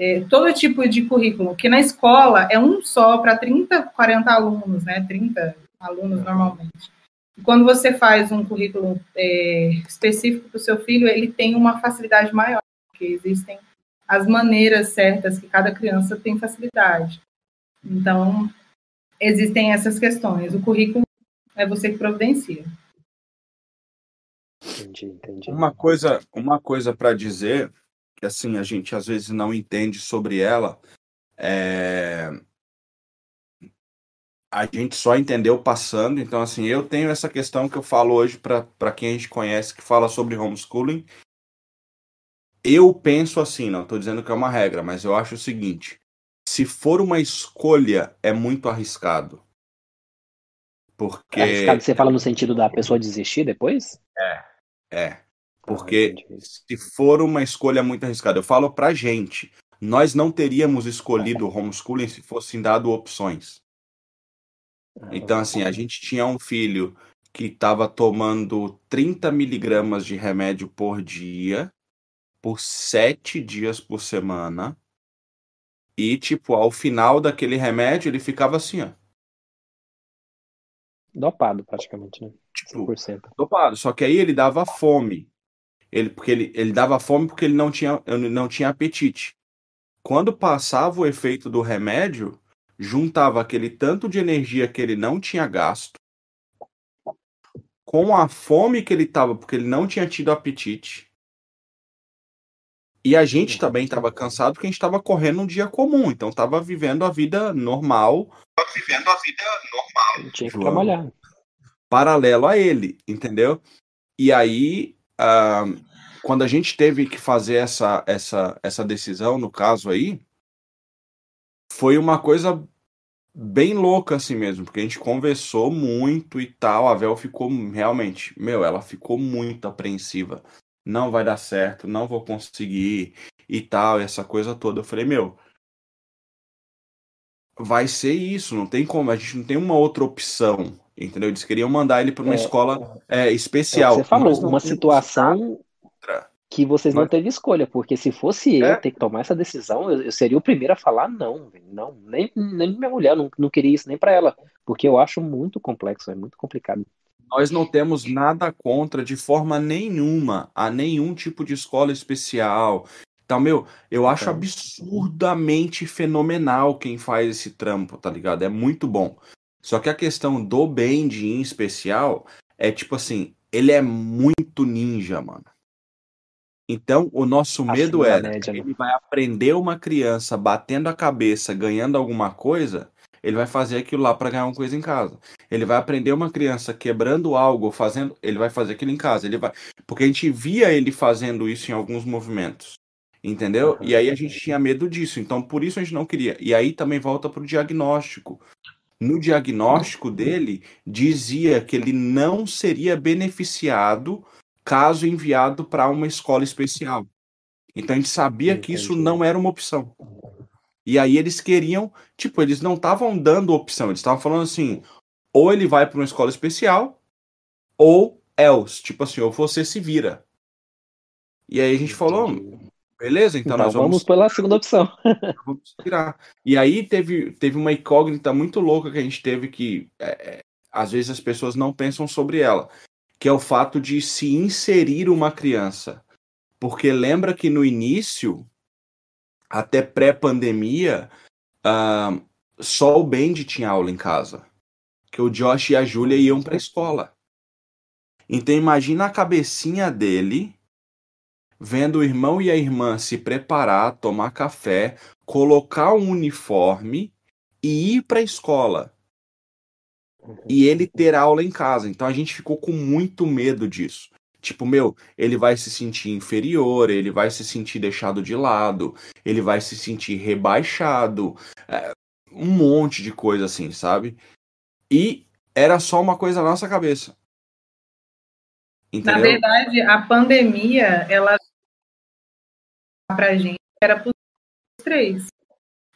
é, todo tipo de currículo, que na escola é um só para 30, 40 alunos, né? 30 alunos normalmente. E quando você faz um currículo é, específico para o seu filho, ele tem uma facilidade maior, porque existem as maneiras certas que cada criança tem facilidade. Então, existem essas questões. O currículo é você que providencia. Entendi, entendi. Uma coisa, uma coisa para dizer que assim a gente às vezes não entende sobre ela é a gente só entendeu passando, então assim, eu tenho essa questão que eu falo hoje para quem a gente conhece que fala sobre homeschooling. Eu penso assim, não estou dizendo que é uma regra, mas eu acho o seguinte: se for uma escolha, é muito arriscado. Porque. Arriscado, você fala no sentido da pessoa desistir depois? É, é. Porque ah, se for uma escolha muito arriscada, eu falo pra gente, nós não teríamos escolhido o homeschooling se fossem dado opções. Ah, então, assim, a gente tinha um filho que estava tomando 30 miligramas de remédio por dia, por sete dias por semana. E, tipo, ao final daquele remédio, ele ficava assim, ó. Dopado, praticamente, né? Tipo, 100%. Dopado. Só que aí ele dava fome. Ele, porque ele, ele dava fome porque ele não tinha, não tinha apetite. Quando passava o efeito do remédio, juntava aquele tanto de energia que ele não tinha gasto com a fome que ele tava, porque ele não tinha tido apetite. E a gente também estava cansado porque a gente estava correndo um dia comum, então estava vivendo a vida normal. Tava vivendo a vida normal. Tinha que trabalhar. Paralelo a ele, entendeu? E aí, uh, quando a gente teve que fazer essa, essa, essa decisão, no caso aí, foi uma coisa bem louca assim mesmo, porque a gente conversou muito e tal. A Vel ficou realmente, meu, ela ficou muito apreensiva não vai dar certo, não vou conseguir e tal, essa coisa toda. Eu falei, meu, vai ser isso, não tem como, a gente não tem uma outra opção, entendeu? Eles queriam mandar ele para uma é, escola é, especial. É você falou, uma situação que vocês mas... não teve escolha, porque se fosse eu é? ter que tomar essa decisão, eu, eu, seria o primeiro a falar não, não, nem, nem minha mulher, não, não queria isso nem para ela, porque eu acho muito complexo, é muito complicado. Nós não temos nada contra de forma nenhuma a nenhum tipo de escola especial. Então, meu, eu acho então. absurdamente fenomenal quem faz esse trampo, tá ligado? É muito bom. Só que a questão do Band em especial é tipo assim, ele é muito ninja, mano. Então, o nosso medo era média, né? ele vai aprender uma criança batendo a cabeça, ganhando alguma coisa, ele vai fazer aquilo lá para ganhar uma coisa em casa. Ele vai aprender uma criança quebrando algo, fazendo, ele vai fazer aquilo em casa. Ele vai, porque a gente via ele fazendo isso em alguns movimentos. Entendeu? E aí a gente tinha medo disso. Então, por isso a gente não queria. E aí também volta para o diagnóstico. No diagnóstico dele, dizia que ele não seria beneficiado caso enviado para uma escola especial. Então a gente sabia que isso não era uma opção. E aí eles queriam, tipo, eles não estavam dando opção, eles estavam falando assim, ou ele vai para uma escola especial, ou else, tipo assim, ou você se vira. E aí a gente falou, beleza, então, então nós vamos... vamos pela segunda opção. vamos virar. E aí teve, teve uma incógnita muito louca que a gente teve que é, é, às vezes as pessoas não pensam sobre ela, que é o fato de se inserir uma criança. Porque lembra que no início até pré-pandemia, uh, só o Bendy tinha aula em casa. Que o Josh e a Júlia iam para a escola. Então imagina a cabecinha dele vendo o irmão e a irmã se preparar, tomar café, colocar um uniforme e ir para a escola. E ele ter aula em casa. Então a gente ficou com muito medo disso. Tipo, meu, ele vai se sentir inferior, ele vai se sentir deixado de lado, ele vai se sentir rebaixado, é, um monte de coisa assim, sabe? E era só uma coisa na nossa cabeça. Entendeu? Na verdade, a pandemia, ela pra gente era para os três.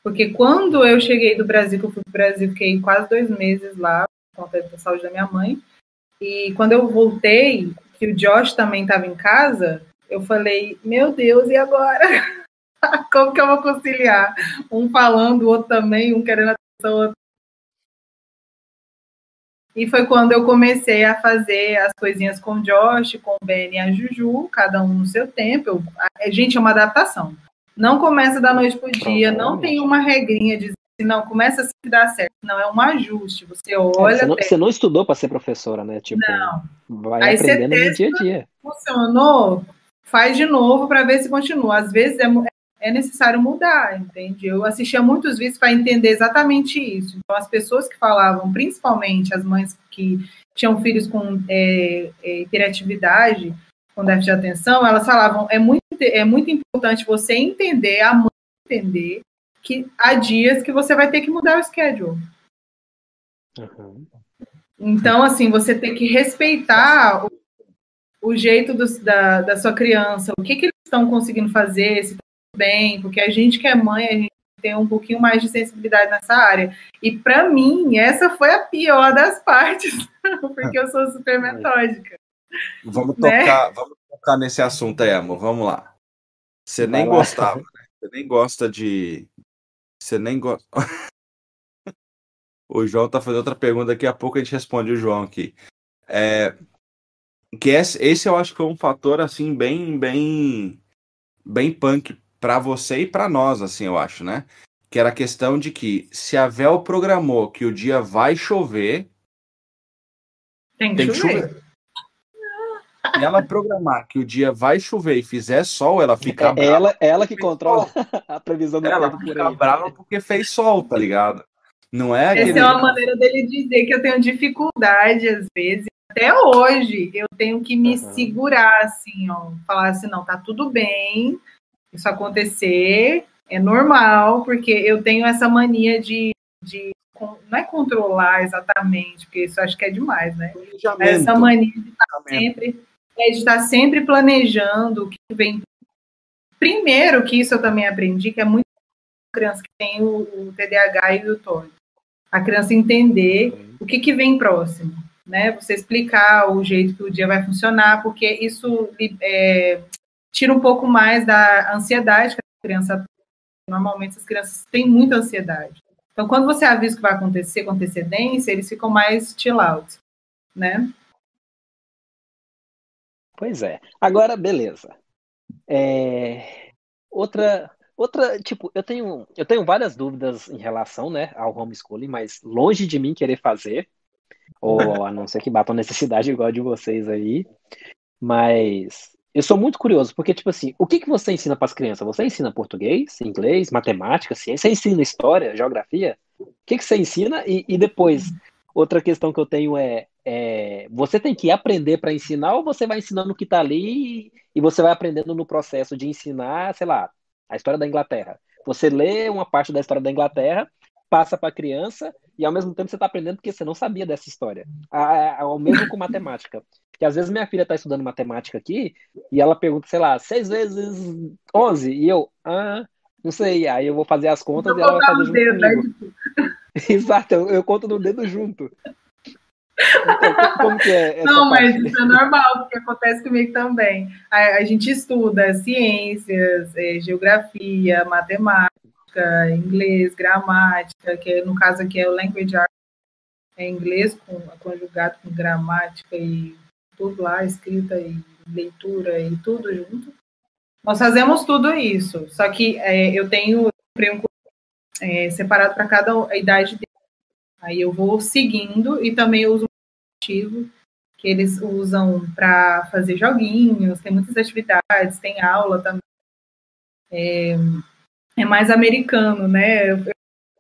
Porque quando eu cheguei do Brasil, que eu fui pro Brasil, fiquei quase dois meses lá, por conta da saúde da minha mãe. E quando eu voltei, que o Josh também estava em casa, eu falei, meu Deus, e agora? Como que eu vou conciliar? Um falando, o outro também, um querendo atenção, outro. E foi quando eu comecei a fazer as coisinhas com o Josh, com o Ben e a Juju, cada um no seu tempo. Eu, a gente, é uma adaptação. Não começa da noite pro dia, não tem uma regrinha de não, começa assim que dá certo. Não, é um ajuste. Você olha. É, você, não, você, não, estudou para ser professora, né? Tipo, não. vai Aí aprendendo no dia a dia. Funcionou, faz de novo para ver se continua. Às vezes é, é necessário mudar, entende? Eu assistia muitos vídeos para entender exatamente isso. Então, as pessoas que falavam, principalmente as mães que tinham filhos com é, é, hiperatividade, com déficit de atenção, elas falavam, é muito, é muito importante você entender, a mãe entender, que há dias que você vai ter que mudar o schedule. Uhum. Então, assim, você tem que respeitar o, o jeito do, da, da sua criança, o que, que eles estão conseguindo fazer, se bem, porque a gente que é mãe, a gente tem um pouquinho mais de sensibilidade nessa área. E para mim, essa foi a pior das partes, porque eu sou super metódica. Vamos né? tocar, vamos tocar nesse assunto aí, amor. Vamos lá. Você nem gostava, né? Você nem gosta de, você nem gosta. o João tá fazendo outra pergunta, daqui a pouco a gente responde o João aqui. É, que esse, esse eu acho que foi um fator assim bem bem bem punk para você e para nós assim, eu acho, né? Que era a questão de que se a Vel programou que o dia vai chover, tem que, tem que chover. chover e ela programar que o dia vai chover e fizer sol, ela fica é brava. Ela, ela que controla sol. a previsão do ela tempo. Ela fica brava porque fez sol, tá ligado? Não é aquele... Essa é uma maneira dele dizer que eu tenho dificuldade, às vezes. Até hoje, eu tenho que me uhum. segurar, assim, ó. Falar assim, não, tá tudo bem, isso acontecer, é normal, porque eu tenho essa mania de, de não é controlar exatamente, porque isso acho que é demais, né? Essa mania de estar sempre é de estar sempre planejando o que vem. Primeiro, que isso eu também aprendi, que é muito criança que tem o, o TDAH e o TOR. A criança entender o que, que vem próximo, né? Você explicar o jeito que o dia vai funcionar, porque isso é, tira um pouco mais da ansiedade que a criança Normalmente as crianças têm muita ansiedade. Então, quando você avisa o que vai acontecer com antecedência, eles ficam mais chill out, né? Pois é. Agora, beleza. É... Outra, outra, tipo, eu tenho, eu tenho várias dúvidas em relação, né, ao homeschooling, mas longe de mim querer fazer, ou a não ser que batam necessidade igual de vocês aí. Mas eu sou muito curioso, porque, tipo assim, o que, que você ensina para as crianças? Você ensina português, inglês, matemática, ciência? Você ensina história, geografia? O que, que você ensina? E, e depois, outra questão que eu tenho é, é, você tem que aprender para ensinar ou você vai ensinando o que está ali e você vai aprendendo no processo de ensinar, sei lá, a história da Inglaterra. Você lê uma parte da história da Inglaterra, passa para a criança e ao mesmo tempo você está aprendendo porque você não sabia dessa história. Ao mesmo com matemática. Porque às vezes minha filha está estudando matemática aqui e ela pergunta, sei lá, seis vezes onze e eu, ah, não sei. Aí eu vou fazer as contas e ela vai fazer junto dedo, comigo. Né? Exato, eu, eu conto no dedo junto. Então, como que é Não, mas parte? isso é normal, porque acontece comigo também. A, a gente estuda ciências, é, geografia, matemática, inglês, gramática, que no caso aqui é o language art, é inglês com, conjugado com gramática e tudo lá, escrita e leitura e tudo junto. Nós fazemos tudo isso, só que é, eu tenho um é, separado para cada idade dele. Aí eu vou seguindo e também uso um ativo que eles usam para fazer joguinhos, tem muitas atividades, tem aula também. É, é mais americano, né? Eu,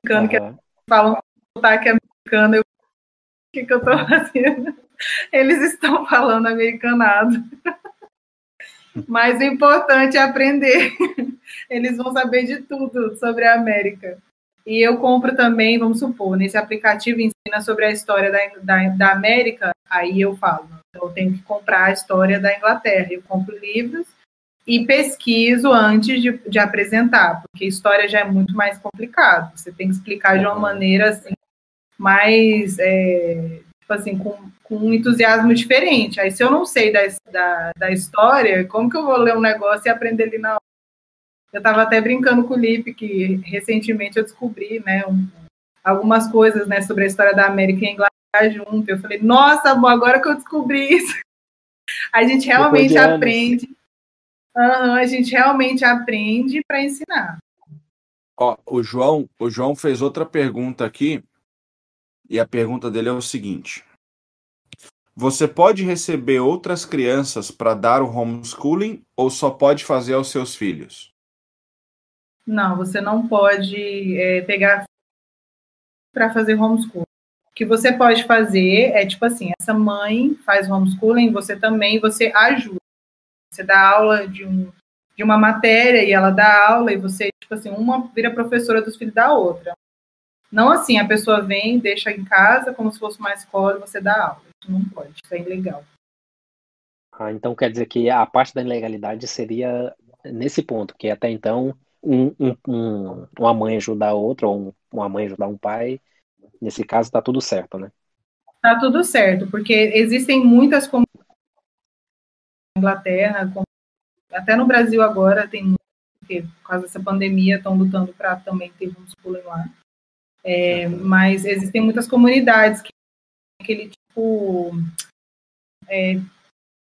americano uhum. que falam sotaque americano, eu, o que, que eu estou fazendo? Eles estão falando americanado. Mas o importante é aprender. Eles vão saber de tudo sobre a América. E eu compro também, vamos supor, nesse aplicativo ensina sobre a história da, da, da América, aí eu falo, então eu tenho que comprar a história da Inglaterra. Eu compro livros e pesquiso antes de, de apresentar, porque história já é muito mais complicado. Você tem que explicar de uma maneira assim, mais, é, tipo assim, com, com um entusiasmo diferente. Aí, se eu não sei da, da, da história, como que eu vou ler um negócio e aprender ali na hora? Eu estava até brincando com o Lipe, que recentemente eu descobri, né, um, algumas coisas, né, sobre a história da América e Inglaterra junto. Eu falei, nossa, agora que eu descobri isso. A gente realmente aprende. Uhum, a gente realmente aprende para ensinar. Ó, o João, o João fez outra pergunta aqui, e a pergunta dele é o seguinte: Você pode receber outras crianças para dar o homeschooling ou só pode fazer aos seus filhos? Não, você não pode é, pegar para fazer homeschooling. O que você pode fazer é tipo assim: essa mãe faz homeschooling, você também, você ajuda. Você dá aula de, um, de uma matéria e ela dá aula e você, tipo assim, uma vira professora dos filhos da outra. Não assim, a pessoa vem, deixa em casa como se fosse uma escola e você dá aula. Isso não pode, isso é ilegal. Ah, então quer dizer que a parte da ilegalidade seria nesse ponto, que até então um, um, um, uma mãe ajudar a outra, ou uma mãe ajudar um pai, nesse caso tá tudo certo, né? Tá tudo certo, porque existem muitas comunidades Inglaterra, até no Brasil agora tem porque por causa dessa pandemia estão lutando para também ter homeschooling lá. É, mas existem muitas comunidades que aquele tipo é,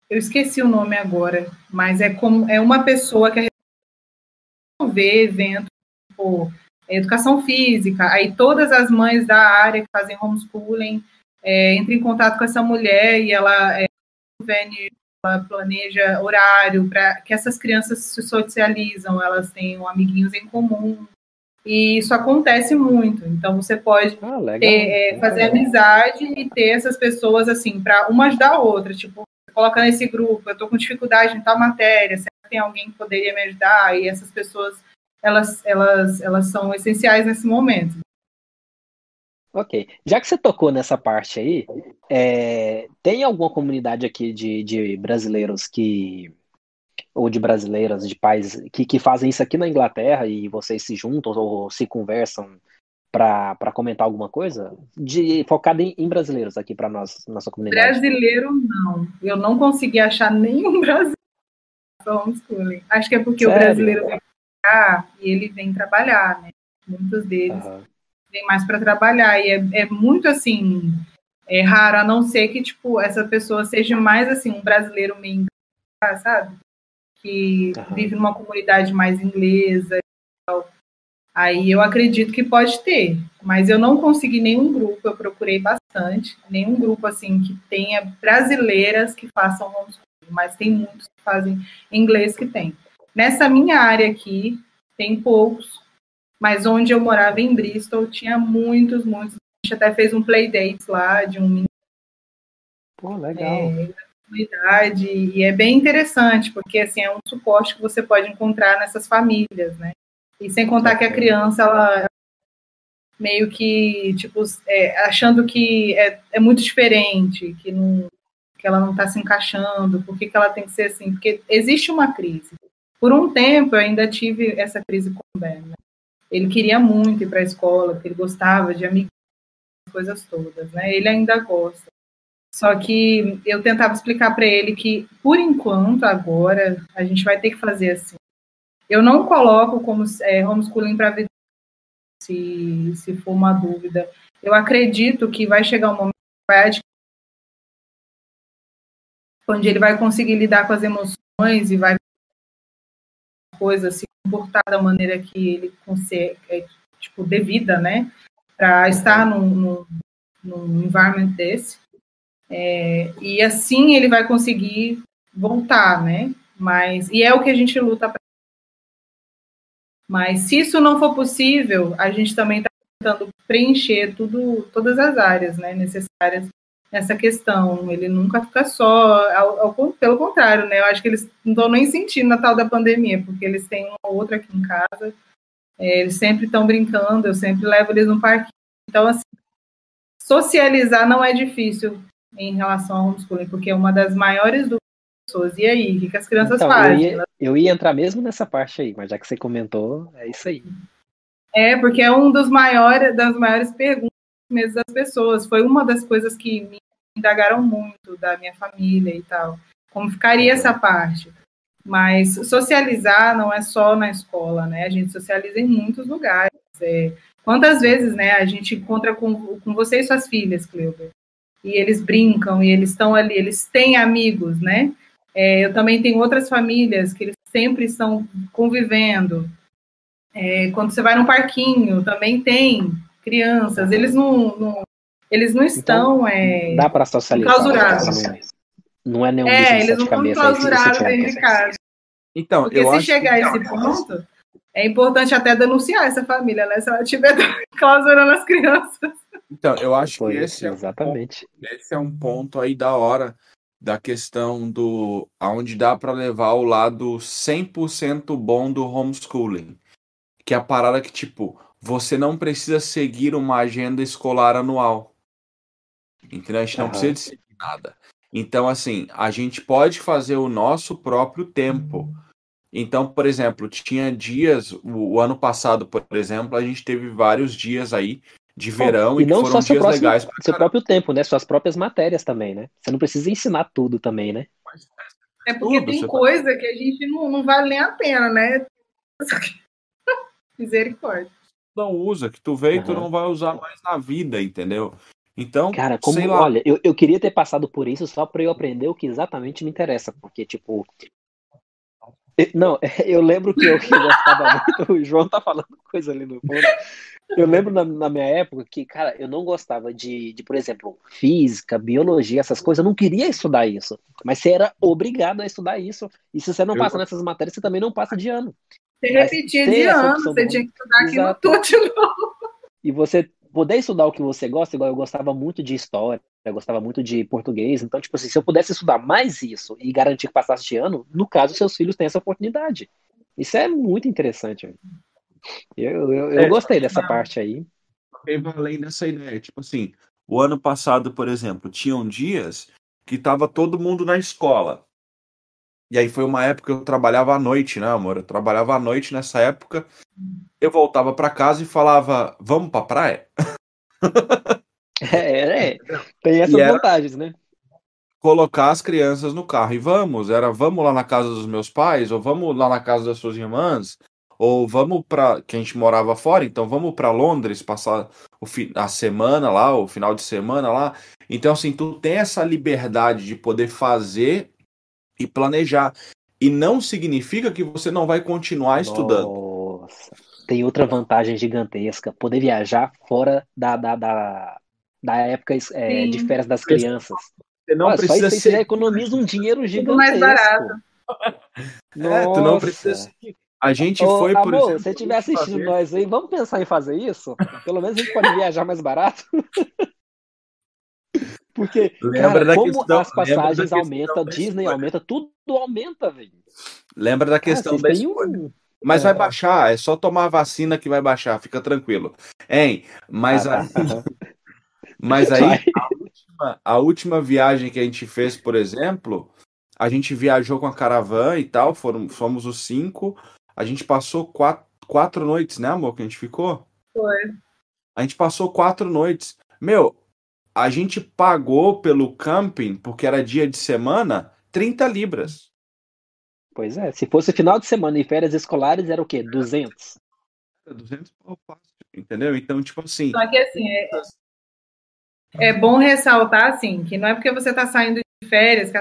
eu esqueci o nome agora, mas é como é uma pessoa que vê eventos tipo educação física, aí todas as mães da área que fazem homeschooling é, entram em contato com essa mulher e ela é, planeja horário para que essas crianças se socializam, elas tenham amiguinhos em comum. E isso acontece muito. Então você pode ah, ter, é, fazer amizade e ter essas pessoas assim para uma ajudar a outra, tipo coloca nesse grupo, eu estou com dificuldade em tal matéria, será que tem alguém que poderia me ajudar? E essas pessoas elas, elas, elas são essenciais nesse momento. Ok. Já que você tocou nessa parte aí, é, tem alguma comunidade aqui de, de brasileiros que. ou de brasileiras, de pais, que, que fazem isso aqui na Inglaterra e vocês se juntam ou se conversam para comentar alguma coisa? De, focada em, em brasileiros aqui para nós, nossa comunidade. Brasileiro, não. Eu não consegui achar nenhum brasileiro homeschooling. Acho que é porque Sério? o brasileiro vem cá e ele vem trabalhar, né? Muitos deles. Uhum vem mais para trabalhar. E é, é muito assim, é raro, a não ser que, tipo, essa pessoa seja mais assim, um brasileiro meio sabe? Que uhum. vive numa comunidade mais inglesa Aí eu acredito que pode ter, mas eu não consegui nenhum grupo, eu procurei bastante, nenhum grupo assim que tenha brasileiras que façam homeschooling, mas tem muitos que fazem inglês que tem. Nessa minha área aqui, tem poucos, mas onde eu morava em Bristol tinha muitos, muitos. A gente até fez um playdate lá de um Pô, legal. É, comunidade, e é bem interessante, porque assim, é um suporte que você pode encontrar nessas famílias, né? E sem contar que a criança, ela meio que, tipo, é, achando que é, é, muito diferente, que, não, que ela não está se encaixando, por que, que ela tem que ser assim? Porque existe uma crise. Por um tempo, eu ainda tive essa crise com o Ben, né? Ele queria muito ir para a escola, porque ele gostava de amigos, coisas todas, né? Ele ainda gosta. Só que eu tentava explicar para ele que, por enquanto, agora, a gente vai ter que fazer assim. Eu não coloco como é, homeschooling para vida, se, se for uma dúvida. Eu acredito que vai chegar um momento onde ele vai conseguir lidar com as emoções e vai coisa se comportar da maneira que ele consegue, é, tipo, devida, né? Para estar num, num, num environment desse. É, e assim ele vai conseguir voltar, né? Mas, e é o que a gente luta para. Mas se isso não for possível, a gente também está tentando preencher tudo, todas as áreas né, necessárias nessa questão. Ele nunca fica só, ao, ao, pelo contrário, né? Eu acho que eles não estão nem sentindo a tal da pandemia, porque eles têm uma outra aqui em casa, é, eles sempre estão brincando, eu sempre levo eles no parque. Então, assim, socializar não é difícil em relação ao homeschooling, porque é uma das maiores dúvidas das pessoas. E aí, o que, que as crianças então, fazem? Eu ia, eu ia entrar mesmo nessa parte aí, mas já que você comentou, é isso aí. É, porque é um dos maiores, das maiores perguntas mesmo das pessoas. Foi uma das coisas que me indagaram muito da minha família e tal. Como ficaria essa parte? Mas socializar não é só na escola, né? A gente socializa em muitos lugares. É, quantas vezes, né, a gente encontra com, com você e suas filhas, Cleuber, e eles brincam, e eles estão ali, eles têm amigos, né? É, eu também tenho outras famílias que eles sempre estão convivendo. É, quando você vai no parquinho, também tem crianças. Eles não, não eles não estão. Então, é, Dá para socializar. Clausurados. Não, não é nenhum é, eles não estão que clausurados dentro de que- casa. Então, Porque eu se acho chegar a esse ponto, é importante até denunciar essa família, né? Se ela estiver clausurando as crianças. Então, eu acho Foi, que esse é, um exatamente. esse é um ponto aí da hora da questão do aonde dá para levar o lado 100% bom do homeschooling. Que é a parada que, tipo, você não precisa seguir uma agenda escolar anual. Entendeu? A gente não Aham. precisa de seguir nada. Então, assim, a gente pode fazer o nosso próprio tempo. Então, por exemplo, tinha dias, o, o ano passado, por exemplo, a gente teve vários dias aí de verão e e, que não foram só dias próximo, legais pra seu caramba. próprio tempo, né? Suas próprias matérias também, né? Você não precisa ensinar tudo também, né? É porque Tudo, tem tá- coisa que a gente não, não vale nem a pena, né? Misericórdia. Não usa, que tu vê e tu não vai usar mais na vida, entendeu? Então, Cara, como, lá, olha, eu, eu queria ter passado por isso só para eu aprender o que exatamente me interessa, porque, tipo. eu- Não, eu lembro que eu, que eu gostava muito. O João tá falando coisa ali no fundo. Eu lembro na, na minha época que, cara, eu não gostava de, de, por exemplo, física, biologia, essas coisas. Eu não queria estudar isso. Mas você era obrigado a estudar isso. E se você não Eu- passa nessas matérias, você também não passa de ano. Você repetia ter de ano, você tinha que estudar aquilo tudo de novo. E você poder estudar o que você gosta, igual eu gostava muito de história, eu gostava muito de português, então, tipo assim, se eu pudesse estudar mais isso e garantir que passasse de ano, no caso, seus filhos têm essa oportunidade. Isso é muito interessante. Eu, eu, eu É, gostei dessa parte aí. eu além dessa ideia. Tipo assim, o ano passado, por exemplo, tinham dias que tava todo mundo na escola. E aí foi uma época que eu trabalhava à noite, né, amor? Eu trabalhava à noite nessa época. Eu voltava pra casa e falava, vamos pra praia? É, é, tem essas E vantagens, né? Colocar as crianças no carro e vamos. Era vamos lá na casa dos meus pais, ou vamos lá na casa das suas irmãs, ou vamos pra. que a gente morava fora, então vamos pra Londres passar o fi- a semana lá, o final de semana lá. Então, assim, tu tem essa liberdade de poder fazer e planejar. E não significa que você não vai continuar estudando. Nossa, tem outra vantagem gigantesca, poder viajar fora da, da, da, da época é, de férias das crianças. Você não Olha, só precisa isso aí você ser. economiza um dinheiro Tudo gigantesco. mais barato. É, tu não precisa. A gente Ô, foi, por amor, exemplo. se você estiver assistindo fazer- nós aí, vamos pensar em fazer isso? Pelo menos a gente pode viajar mais barato. Porque, Lembra cara, da como questão- as passagens aumentam, Disney escolha. aumenta, tudo aumenta, velho. Lembra da questão vocês da escolha. um... Mas É. vai baixar, é só tomar a vacina que vai baixar, fica tranquilo. Hein? Mas Ah, aí, tá. Aham. mas aí a, última, a última viagem que a gente fez, por exemplo, a gente viajou com a caravana e tal, foram, fomos os cinco. A gente passou quatro, quatro noites, né, amor? Que a gente ficou? Foi. A gente passou quatro noites. Meu, a gente pagou pelo camping, porque era dia de semana, 30 libras. Pois é, se fosse final de semana e férias escolares, era o quê? 200? 200 pau fácil, entendeu? Então, tipo assim. Só que assim, é, é bom ressaltar assim, que não é porque você está saindo de férias que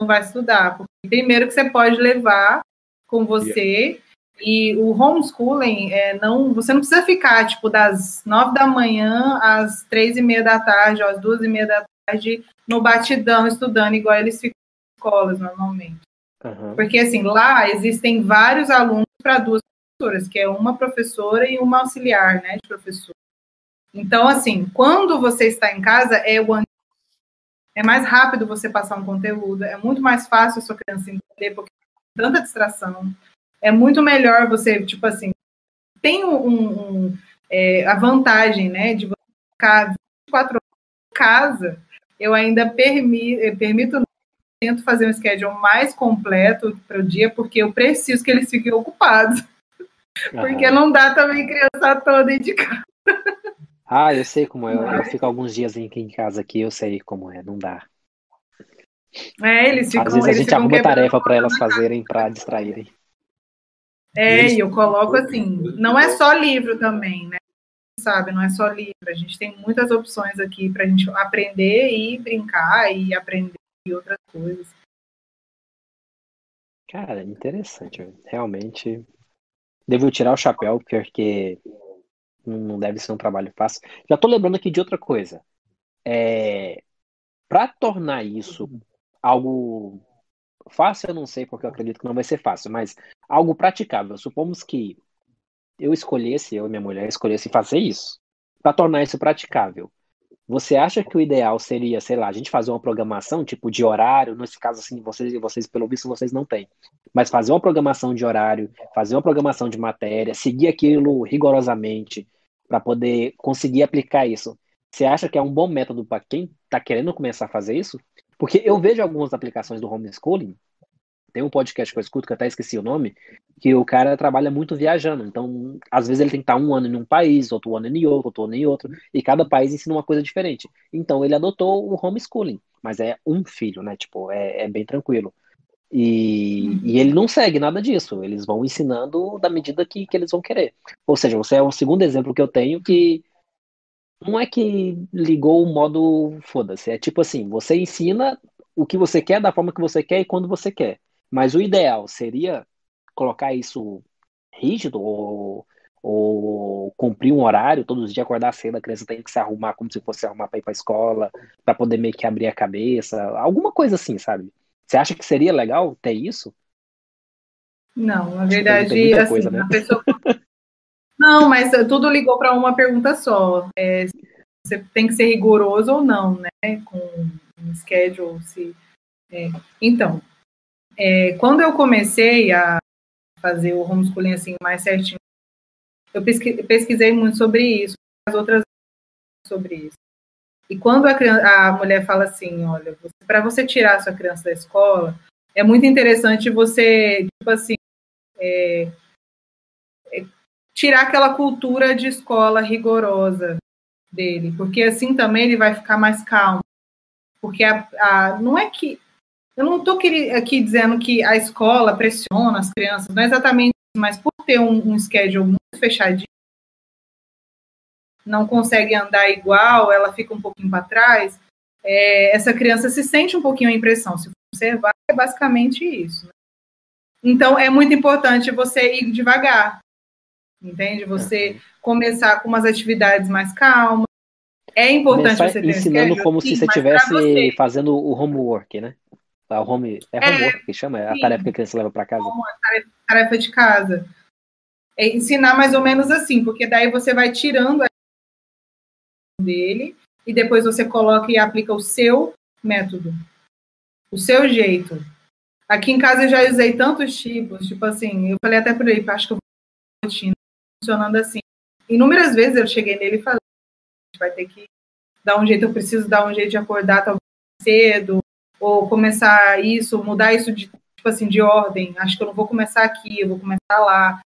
não vai estudar. Porque primeiro que você pode levar com você. E o homeschooling, é, não, você não precisa ficar, tipo, das nove da manhã às três e meia da tarde, ou às duas e meia da tarde, no batidão, estudando, igual eles ficam em escolas, normalmente. Aham. Porque, assim, lá existem vários alunos para duas professoras, que é uma professora e uma auxiliar, né, de professor. Então, assim, quando você está em casa, é o é mais rápido você passar um conteúdo, é muito mais fácil a sua criança entender, porque tem tanta distração. É muito melhor você, tipo assim, tem um, um- é, a vantagem, né, de você ficar 24 horas em casa, eu ainda permi, eh, permito tento fazer um schedule mais completo para o dia, porque eu preciso que eles fiquem ocupados. Porque Aham. não dá também criança toda de casa. Ah, eu sei como é. Eu, eu fico alguns dias aqui em casa aqui, eu sei como é, não dá. É, eles ficam. Às vezes a gente arruma tarefa para elas fazerem, para distraírem. É, e eu coloco assim, não é só livro também, né? Sabe, não é só livro. A gente tem muitas opções aqui para a gente aprender e brincar e aprender e outras coisas. Cara, interessante, realmente. devo tirar o chapéu, porque não deve ser um trabalho fácil. Já tô lembrando aqui de outra coisa. É, para tornar isso algo fácil, eu não sei, porque eu acredito que não vai ser fácil, mas algo praticável. Supomos que eu escolhesse, eu e minha mulher escolhesse fazer isso. Para tornar isso praticável, você acha que o ideal seria, sei lá, a gente fazer uma programação tipo de horário? Nesse caso, assim, vocês, vocês pelo visto, vocês não têm. Mas fazer uma programação de horário, fazer uma programação de matéria, seguir aquilo rigorosamente para poder conseguir aplicar isso. Você acha que é um bom método para quem está querendo começar a fazer isso? Porque eu vejo algumas aplicações do homeschooling tem um podcast que eu escuto, que eu até esqueci o nome, que o cara trabalha muito viajando. Então, às vezes ele tem que estar um ano em um país, outro ano em outro, outro ano em outro, e cada país ensina uma coisa diferente. Então, ele adotou o homeschooling, mas é um filho, né? Tipo, é, é bem tranquilo. E, e, ele não segue nada disso, eles vão ensinando da medida que, que eles vão querer. Ou seja, você é o segundo exemplo que eu tenho que não é que ligou o modo foda-se, é tipo assim, você ensina o que você quer da forma que você quer e quando você quer. Mas o ideal seria colocar isso rígido ou, ou cumprir um horário, todos os dias acordar cedo, a criança tem que se arrumar como se fosse arrumar para ir para escola, para poder meio que abrir a cabeça, alguma coisa assim, sabe? Você acha que seria legal ter isso? Não, na verdade, assim, coisa, né? a pessoa. Não, mas tudo ligou para uma pergunta só. É, você tem que ser rigoroso ou não, né? Com um schedule, se. É. Então, é, quando eu comecei a fazer o homeschooling assim mais certinho, eu pesquisei muito sobre isso, as outras sobre isso. E quando a, criança, a mulher fala assim, olha, para você tirar a sua criança da escola, é muito interessante você, tipo assim, é, tirar aquela cultura de escola rigorosa dele, porque assim também ele vai ficar mais calmo. Porque a, a não é que eu não estou aqui dizendo que a escola pressiona as crianças, não é exatamente isso, mas por ter um, um schedule muito fechadinho, não consegue andar igual, ela fica um pouquinho para trás, é, essa criança se sente um pouquinho a impressão. Se observar, é basicamente isso. Né? Então, é muito importante você ir devagar, entende? Você uhum. começar com umas atividades mais calmas. É importante você ter ensinando schedule, como sim, se você estivesse fazendo o homework, né? A home, é homework é, que chama? É a tarefa que a criança leva para casa? Tarefa, tarefa de casa. É ensinar mais ou menos assim, porque daí você vai tirando a dele e depois você coloca e aplica o seu método, o seu jeito. Aqui em casa eu já usei tantos tipos, tipo assim, eu falei até por aí, acho que eu vou rotina funcionando assim. Inúmeras vezes eu cheguei nele e falei, vai ter que dar um jeito, eu preciso dar um jeito de acordar talvez cedo, ou começar isso, mudar isso de tipo assim de ordem. Acho que eu não vou começar aqui, eu vou começar lá.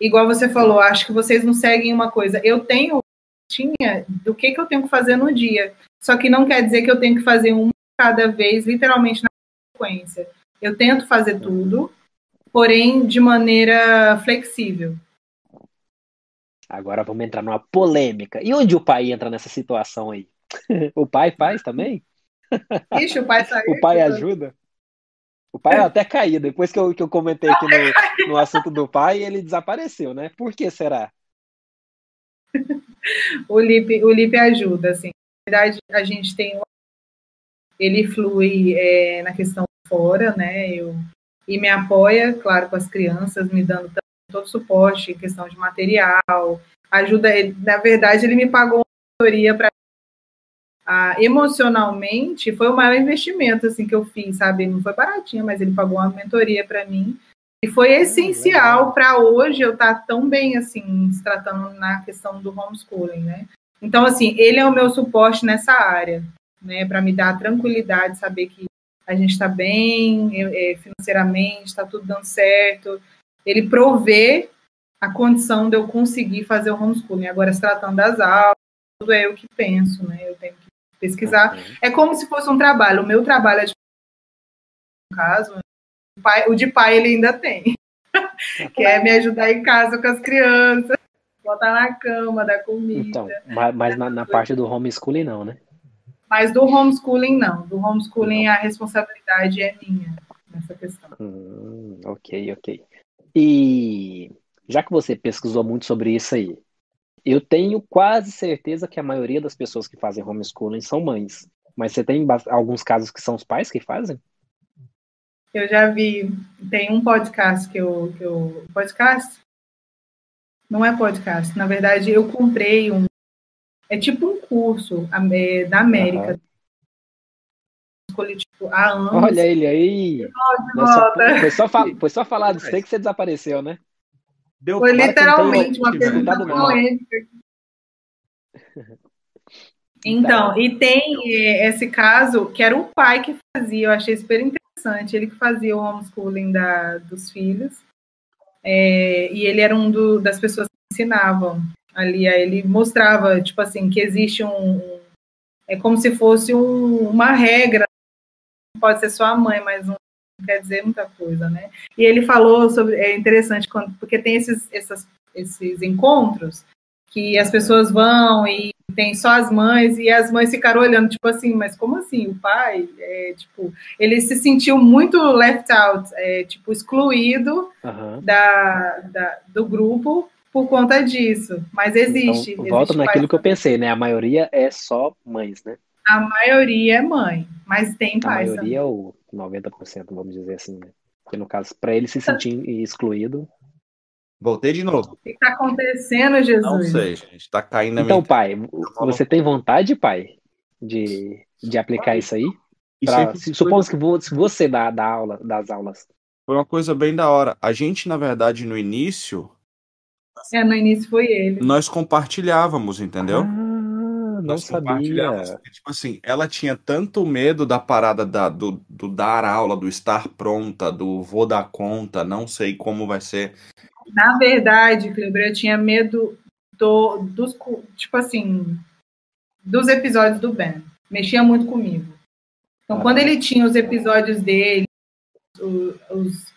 Igual você falou, acho que vocês não seguem uma coisa. Eu tenho tinha do que que eu tenho que fazer no dia. Só que não quer dizer que eu tenho que fazer um cada vez, literalmente na sequência. Eu tento fazer tudo, porém de maneira flexível. Agora vamos entrar numa polêmica. E onde o pai entra nessa situação aí? o pai faz também? Ixi, o pai saiu. o pai ajuda? O pai até caiu. Depois que eu, que eu comentei aqui no, no assunto do pai, ele desapareceu, né? Por que será? o Lipe, o Lipe ajuda, assim. Na verdade, a gente tem. Ele flui é, na questão fora, né? Eu, e me apoia, claro, com as crianças, me dando todo suporte em questão de material. Ajuda. Na verdade, ele me pagou uma mentoria para ah, emocionalmente foi o maior investimento assim que eu fiz, sabe? Não foi baratinho, mas ele pagou uma mentoria para mim e foi essencial para hoje eu estar tá tão bem assim, se tratando na questão do homeschooling, né? Então assim, ele é o meu suporte nessa área, né? Para me dar tranquilidade, saber que a gente está bem é, financeiramente, está tudo dando certo. Ele provê a condição de eu conseguir fazer o homeschooling. Agora, se tratando das aulas, tudo é eu que penso, né? Eu tenho que pesquisar. É como se fosse um trabalho. O meu trabalho é de um caso, o, pai, o de pai ele ainda tem, que é me ajudar em casa com as crianças, botar na cama, dar comida. Então, mas, mas na, na parte do homeschooling não, né? Mas do homeschooling não. Do homeschooling não. a responsabilidade é minha nessa questão. Hum, ok, ok. E já que você pesquisou muito sobre isso aí, eu tenho quase certeza que a maioria das pessoas que fazem homeschooling são mães. Mas você tem alguns casos que são os pais que fazem? Eu já vi, tem um podcast que eu, que eu. Podcast? Não é podcast. Na verdade, eu comprei um. É tipo um curso da América. Aham. Escolhi, tipo, há anos. Olha ele aí. Nossa, foi, só foi só falar disso aí que você desapareceu, né? Deu Foi literalmente uma pergunta polêmica. Então, e tem eh, esse caso que era um pai que fazia, eu achei super interessante, ele que fazia o homeschooling da, dos filhos, eh, e ele era um do- das pessoas que ensinavam ali, aí ele mostrava, tipo assim, que existe um, um- é como se fosse um- uma regra, pode ser só a mãe, mas não quer dizer muita coisa, né? E ele falou sobre, é interessante, quando, porque tem esses, essas, esses encontros que as pessoas vão e tem só as mães, e as mães ficaram olhando, tipo assim, mas como assim? O pai, é, tipo, ele se sentiu muito left out, é, tipo, excluído Aham. da, da- do grupo por conta disso. Mas existe. Então, volta existe naquilo que eu pensei, né? A maioria é só mães, né? A maioria é mãe, mas tem A pais também. maioria é o 90%, vamos dizer assim, né? Porque no caso, para ele se sentir excluído. Voltei de novo. O que está acontecendo, Jesus? Não sei, gente. Tá caindo na Então, minha pai, você tem vontade, pai, de, de aplicar isso aí? Pra, se, supomos que você dá, dá aula, das aulas. Foi uma coisa bem da hora. A gente, na verdade, no início, É, no início foi ele. nós compartilhávamos, entendeu? Ah, não sabia. Tipo assim, ela tinha tanto medo da parada da- do, do dar aula, do estar pronta, do vou dar conta, não sei como vai ser. Na verdade, Kleber, eu tinha medo do, dos, tipo assim, dos episódios do Ben. Mexia muito comigo. Então, Aham. quando ele tinha os episódios dele, o- os,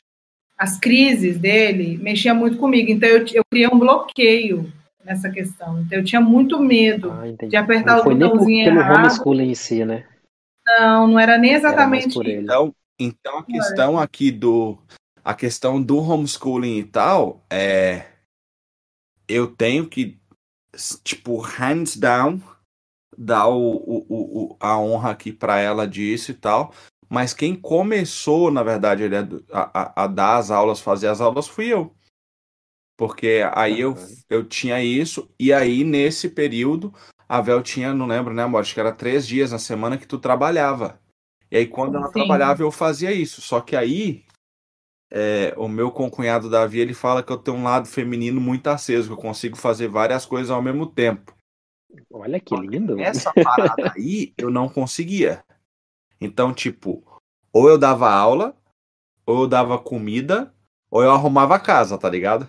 as crises dele, mexia muito comigo. Então, eu, eu criei um bloqueio nessa questão. Então, eu tinha muito medo Ah, de apertar Não o foi nem botãozinho pelo errado. homeschooling em si, né? Não, não era nem Era exatamente por ele. Então, então a questão aqui do. A questão do homeschooling e tal é. Eu tenho que, tipo, hands down, dar o, o, o, a honra aqui pra ela disso e tal. Mas quem começou, na verdade, ele a, a, a dar as aulas, fazer as aulas, fui eu. Porque aí eu, eu tinha isso, e aí nesse período, a Vel tinha, não lembro, né, amor? Acho que era três dias na semana que tu trabalhava. E aí, quando ela Sim. trabalhava, eu fazia isso. Só que aí, é, o meu concunhado Davi, ele fala que eu tenho um lado feminino muito aceso, que eu consigo fazer várias coisas ao mesmo tempo. Olha que lindo. Essa parada aí, eu não conseguia. Então, tipo, ou eu dava aula, ou eu dava comida, ou eu arrumava a casa, tá ligado?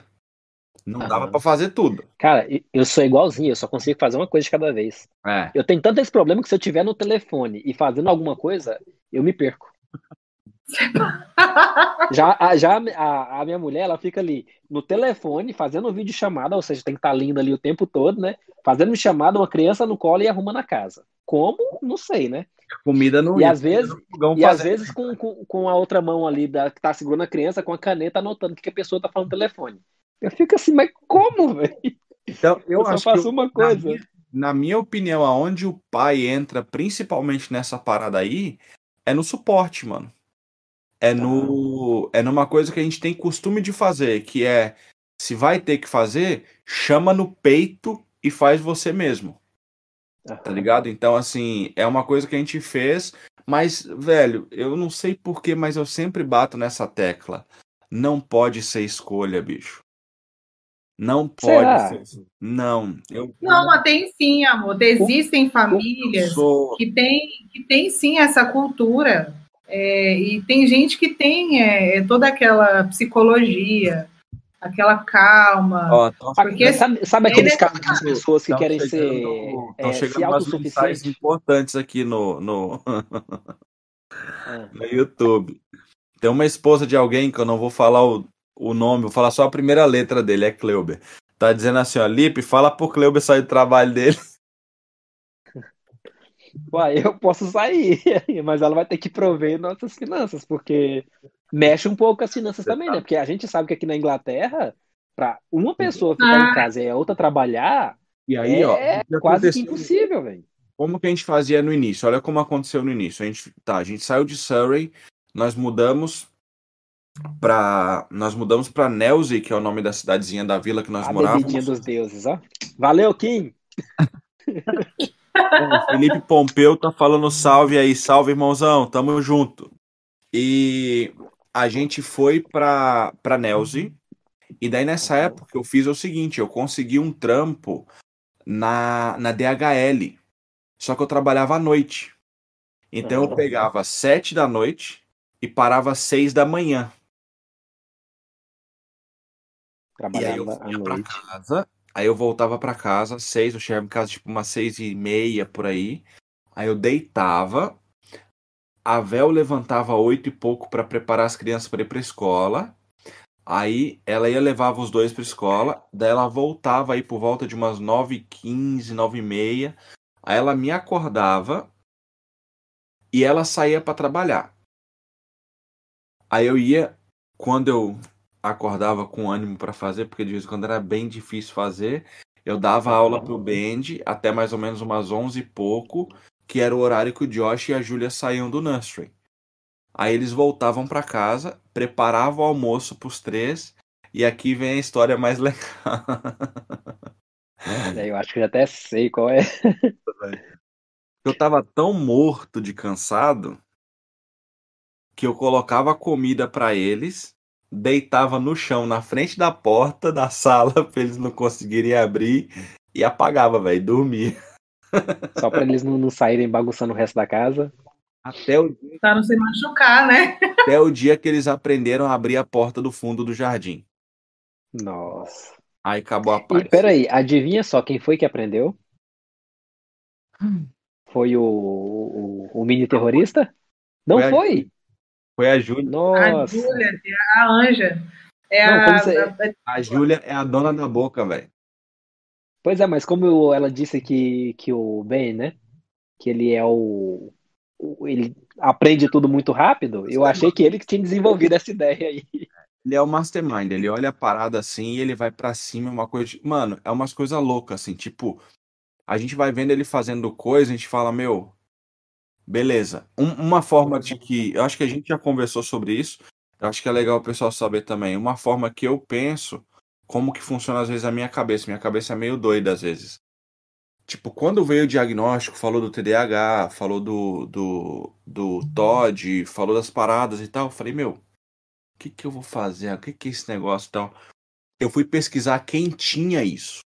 Não dava Aham. pra fazer tudo. Cara, eu sou igualzinho, eu só consigo fazer uma coisa de cada vez. É. Eu tenho tanto esse problema que se eu tiver no telefone e fazendo alguma coisa, eu me perco. Já, a, já a, a minha mulher, ela fica ali no telefone fazendo vídeo chamada, ou seja, tem que estar linda ali o tempo todo, né? Fazendo chamada, uma criança no colo e arrumando a casa. Como? Não sei, né? Comida não E ia. às vezes, e às vezes com, com, com a outra mão ali da, que tá segurando a criança, com a caneta, anotando o que que a pessoa tá falando no telefone. Eu fico assim, mas como, velho? Então, eu, Eu, só acho faço que eu- uma na coisa. minha- na minha opinião, aonde o pai entra, principalmente nessa parada aí, é no suporte, mano. É no é numa coisa que a gente tem costume de fazer, que é se vai ter que fazer, chama no peito e faz você mesmo, tá ligado? Então, assim, é uma coisa que a gente fez, mas, velho, eu não sei porquê, mas eu sempre bato nessa tecla. Não pode ser escolha, bicho. Não Será? pode ser. Não, eu Não, mas tem sim, amor. Existem famílias sou que tem, que tem sim essa cultura. É, e tem gente que tem é, toda aquela psicologia, aquela calma. Porque sabe, sabe aqueles ele- casos, aquelas pessoas que querem chegando- ser tão é, se chegando umas mensagens importantes aqui no, no, Ah, no YouTube. Tem uma esposa de alguém que eu não vou falar o, o nome, vou falar só a primeira letra dele, é Kleuber. Tá dizendo assim, ó, Lipe, fala pro Kleuber sair do trabalho dele. Uai, eu posso sair, mas ela vai ter que prover nossas finanças, porque mexe um pouco as finanças também, né? Porque a gente sabe que aqui na Inglaterra Pra uma pessoa ficar Ah. em casa e a outra trabalhar, E aí, ó, é o que quase que impossível, velho. Como que a gente fazia no início? Olha como aconteceu no início. A gente, tá, a gente saiu de Surrey, nós mudamos para nós mudamos para Nelsey, que é o nome da cidadezinha da vila que nós A morávamos. dos deuses, ó. Valeu, Kim! O Felipe Pompeu tá falando salve aí, salve irmãozão, tamo junto. E a gente foi pra, pra Nelsey, e daí nessa época eu fiz o seguinte, eu consegui um trampo na, na DHL, só que eu trabalhava à noite. Então eu pegava sete da noite e parava às seis da manhã. E aí eu Trabalhava pra noite. casa, aí eu voltava pra casa, às seis, eu chegava em casa tipo umas seis e meia por aí. Aí eu deitava, a Vel levantava oito e pouco pra preparar as crianças para ir pra escola. Aí ela ia levava os dois pra escola, daí ela voltava aí por volta de umas nove e quinze, nove e meia. Aí ela me acordava e ela saía pra trabalhar. Aí eu ia, quando eu acordava com ânimo pra fazer, porque de vez em quando era bem difícil fazer, eu dava aula pro Band até mais ou menos umas onze e pouco, que era o horário que o Josh e a Júlia saíam do nursery. Aí eles voltavam pra casa, preparavam o almoço pros três, e aqui vem a história mais legal. Eu acho que eu até sei qual é. Eu tava tão morto de cansado que eu colocava comida pra eles, deitava no chão na frente da porta da sala pra eles não conseguirem abrir e apagava, velho, dormia. Só pra eles não, não saírem bagunçando o resto da casa. Até o, Pra não se machucar, né? até o dia que eles aprenderam a abrir a porta do fundo do jardim. Nossa. Aí acabou a paz. E peraí, adivinha só quem foi que aprendeu? Foi o, o, o mini terrorista? Não Foi a foi? Foi a Júlia. A Nossa. Júlia, a Anja. É Não, a, você- a- A Júlia é a dona da boca, velho. Pois é, mas como ela disse que, que o Ben, né? Que ele é o, Ele aprende tudo muito rápido, eu achei que ele que tinha desenvolvido essa ideia aí. Ele é o mastermind, ele olha a parada assim e ele vai pra cima, é uma coisa. de- Mano, é umas coisas loucas, assim, tipo, a gente vai vendo ele fazendo coisa, a gente fala, meu, beleza. Um- uma forma de que. Eu acho que a gente já conversou sobre isso, eu acho que é legal o pessoal saber também. Uma forma que eu penso, como que funciona às vezes a minha cabeça. Minha cabeça é meio doida às vezes. Tipo, quando veio o diagnóstico, falou do TDAH, falou do, do, do TOD, falou das paradas e tal, eu falei, meu, o que que eu vou fazer? O que que é esse negócio e tal? Eu fui pesquisar quem tinha isso.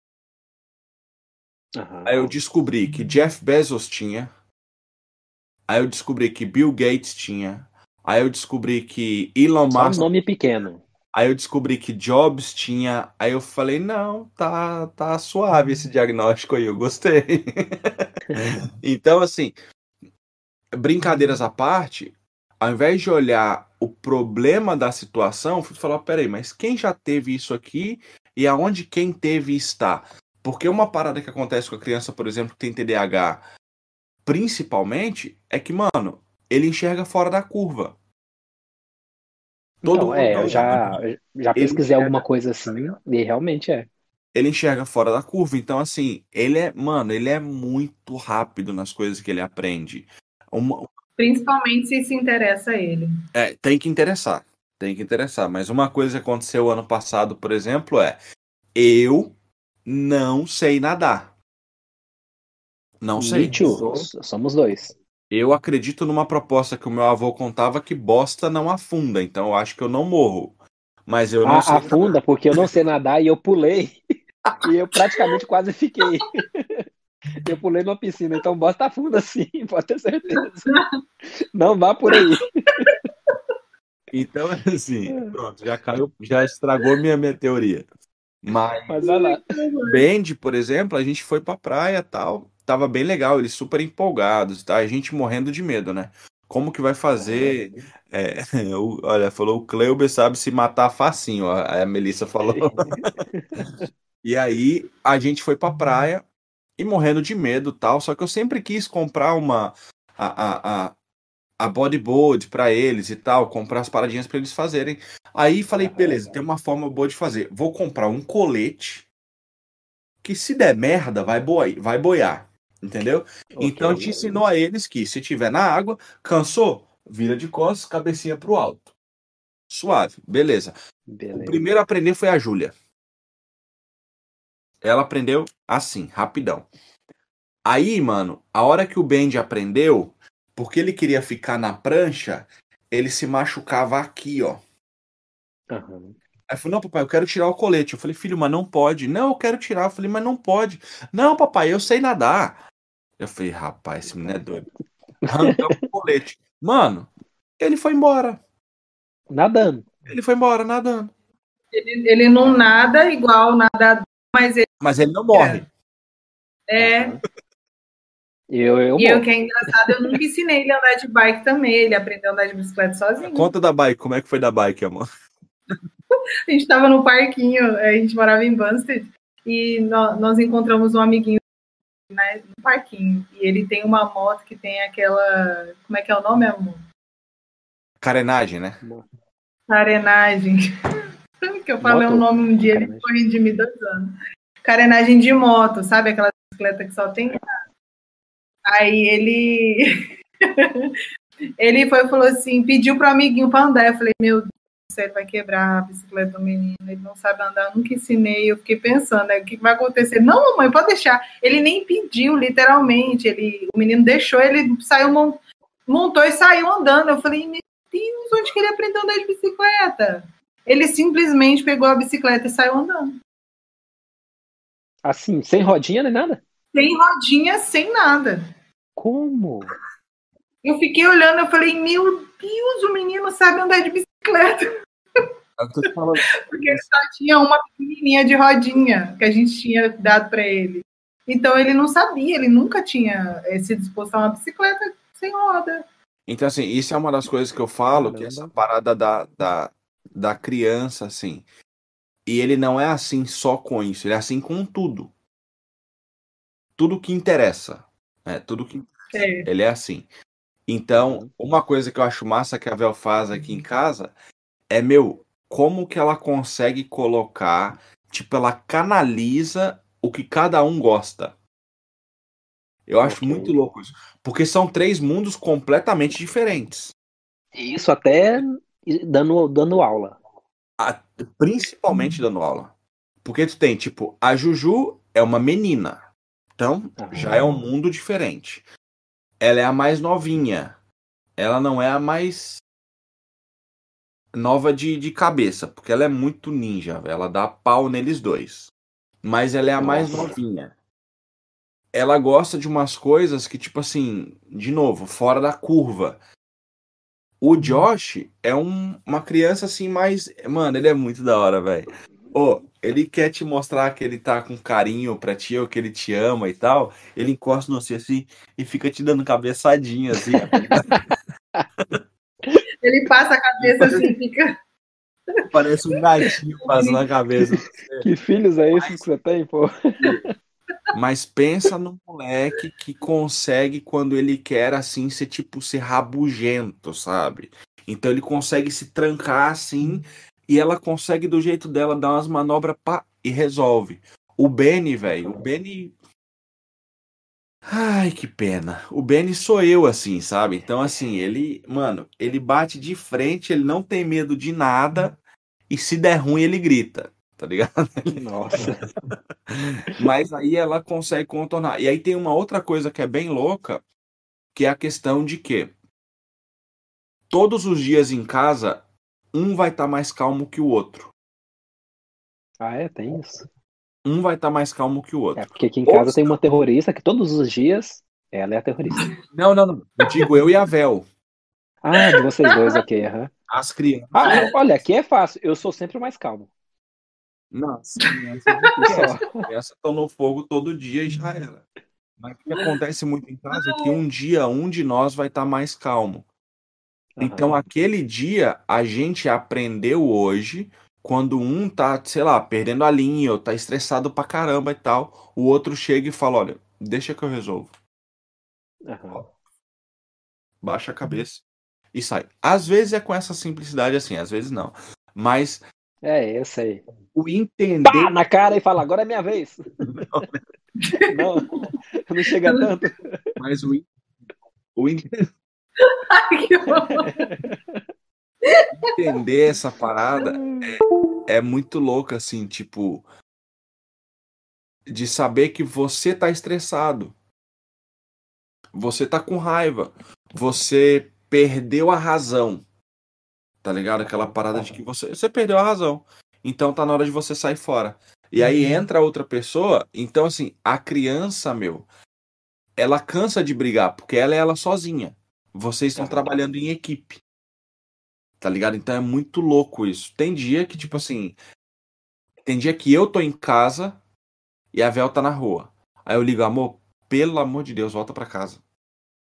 Aham. Aí eu descobri que Jeff Bezos tinha. Aí eu descobri que Bill Gates tinha. Aí eu descobri que Elon Só um Musk. nome pequeno. Aí eu descobri que Jobs tinha. Aí eu falei, não, tá, tá suave esse diagnóstico aí, eu gostei. então, assim, brincadeiras à parte, ao invés de olhar o problema da situação, eu fui falar, peraí, mas quem já teve isso aqui e aonde quem teve está? Porque uma parada que acontece com a criança, por exemplo, que tem TDAH, principalmente, é que, mano, ele enxerga fora da curva. Todo Então, mundo é, tá eu já, já pesquisei enxerga- alguma coisa assim, e realmente é. ele enxerga fora da curva. Então, assim, ele é, mano, ele é muito rápido nas coisas que ele aprende. Uma- principalmente se se interessa a ele. é, tem que interessar. Tem que interessar. Mas uma coisa que aconteceu ano passado, por exemplo, é eu não sei nadar. Não sei. Too. Somos dois. Eu acredito numa proposta que o meu avô contava que bosta não afunda. Então eu acho que eu não morro. Mas eu não A- sei. afunda, porque eu não sei nadar e eu pulei. E eu praticamente quase fiquei. Eu pulei numa piscina, então bosta afunda sim, pode ter certeza. Não vá por aí. Então, assim, pronto, já caiu, já estragou minha, minha teoria. Mas Mas. Band, por exemplo, a gente foi pra praia tal. Tava bem legal, eles super empolgados, tá? A gente morrendo de medo, né? Como que vai fazer? É, o- olha, falou o Kleuber sabe se matar facinho, ó, a Melissa falou. E aí a gente foi pra praia e morrendo de medo tal. Só que eu sempre quis comprar uma. A, a, a, a bodyboard pra eles e tal, comprar as paradinhas pra eles fazerem. Aí falei, beleza, tem uma forma boa de fazer. Vou comprar um colete que se der merda vai, boi, vai boiar, entendeu? Então te ensinou a eles que se tiver na água, cansou, vira de costas, cabecinha pro alto. Suave, beleza. O Beleza. primeiro a aprender foi a Júlia. Ela aprendeu assim, rapidão. Aí, mano, a hora que o Bendy aprendeu, porque ele queria ficar na prancha, ele se machucava aqui, ó. Aham. Aí falou, não, papai, eu quero tirar o colete. Eu falei, filho, mas não pode. Não, eu quero tirar. Eu falei, mas não pode. Não, papai, eu sei nadar. Eu falei, rapaz, esse menino é doido. Arrancamos o colete. Mano, ele foi embora. Nadando. Ele foi embora nadando. Ele, ele não nada igual nadador, mas ele Mas ele não morre. é. Aham. Eu, eu, E eu que é engraçado, eu nunca ensinei ele a andar de bike também. Ele aprendeu a andar de bicicleta sozinho. Conta da bike, como é que foi da bike, amor? A gente estava no parquinho, a gente morava em Bansted, e nó- nós encontramos um amiguinho né, no parquinho. E ele tem uma moto que tem aquela. Como é que é o nome, amor? Carenagem, né? Carenagem. que eu falei Moto? um nome um dia, ele foi de mim dois anos. Carenagem de moto, sabe? Aquela bicicleta que só tem. Aí ele. ele foi e falou assim: pediu pro amiguinho para andar. Eu falei: meu Ele vai quebrar a bicicleta do menino. Ele não sabe andar, nunca ensinei. Eu fiquei pensando: né, o que vai acontecer? Não, mamãe, pode deixar. Ele nem pediu, literalmente. Ele, o menino deixou, ele saiu, mon- montou e saiu andando. Eu falei: meu Deus, onde que ele aprendeu a andar de bicicleta? Ele simplesmente pegou a bicicleta e saiu andando. Assim, sem rodinha nem nada? Sem rodinha, sem nada. Como? Eu fiquei olhando, eu falei, meu Deus, o menino sabe andar de bicicleta. Te falando. Porque ele só tinha uma pequenininha de rodinha que a gente tinha dado para ele. Então ele não sabia, ele nunca tinha eh, se disposto a uma bicicleta sem roda. Então, assim, isso é uma das coisas que eu falo, que Caramba. essa parada da, da, da criança, assim. E ele não é assim só com isso, ele é assim com tudo. Tudo que interessa. Né? Tudo que É. Ele é assim. Então, uma coisa que eu acho massa que a Vel faz aqui em casa é, meu, como que ela consegue colocar, tipo, ela canaliza o que cada um gosta. Eu acho Ok. muito louco isso. Porque são três mundos completamente diferentes. Isso até dando, dando aula. A- principalmente dando aula. Porque tu tem, tipo, a Juju é uma menina. Então, já é um mundo diferente. Ela é a mais novinha. Ela não é a mais nova de, de cabeça, porque ela é muito ninja. Ela dá pau neles dois. Mas ela é a mais novinha. Ela gosta de umas coisas que, tipo assim, de novo, fora da curva. O Josh é um- uma criança assim mais. Mano, ele é muito da hora, velho. Ô, ele quer te mostrar que ele tá com carinho pra ti, ou que ele te ama e tal. Ele encosta no você assim e fica te dando cabeçadinha, assim. ó. Ele passa a cabeça assim e fica. Parece um gatinho passando a cabeça. Que filhos é esses que você tem, pô? Mas pensa no moleque que consegue, quando ele quer, assim, ser tipo, ser rabugento, sabe? Então ele consegue se trancar assim e ela consegue, do jeito dela, dar umas manobras pá, e resolve. O Benny, velho, o Benny. Ai, que pena. O Benny sou eu, assim, sabe? Então, assim, ele, mano, ele bate de frente, ele não tem medo de nada e se der ruim, ele grita, tá ligado? Nossa. Mas aí ela consegue contornar. E aí tem uma outra coisa que é bem louca, que é a questão de que todos os dias em casa, um vai estar mais calmo que o outro. Ah, é? Tem isso? Um vai estar mais calmo que o outro. É, porque aqui em casa tem uma terrorista que todos os dias ela é a terrorista. Não, não, não. Eu digo eu e a Vel. Ah, de vocês dois, ok. aham. As crianças. Ah, olha, aqui é fácil. Eu sou sempre o mais calmo. Não, as crianças estão no fogo todo dia e já era. Mas o que acontece muito em casa é que um dia um de nós vai estar mais calmo. Então, aquele dia, a gente aprendeu hoje, quando um tá, sei lá, perdendo a linha, ou tá estressado pra caramba e tal, o outro chega e fala: Olha, deixa que eu resolvo. Aham. Baixa a cabeça. e sai. Às vezes é com essa simplicidade assim, às vezes não. Mas É, eu sei. o entender. Pá, na cara e fala, agora é minha vez. Não, não chega tanto. Mas o, o en- Ai, que entender essa parada é, é muito louco, assim, tipo. De saber que você tá estressado. Você tá com raiva. Você perdeu a razão. Tá ligado? Aquela parada de que você, você perdeu a razão. Então tá na hora de você sair fora. E aí entra outra pessoa. Então, assim, a criança, meu, ela cansa de brigar, porque ela é ela sozinha. Vocês estão trabalhando em equipe. Tá ligado? Então é muito louco isso. Tem dia que, tipo assim. Tem dia que eu tô em casa e a Vel tá na rua. Aí eu ligo, amor, pelo amor de Deus, volta pra casa.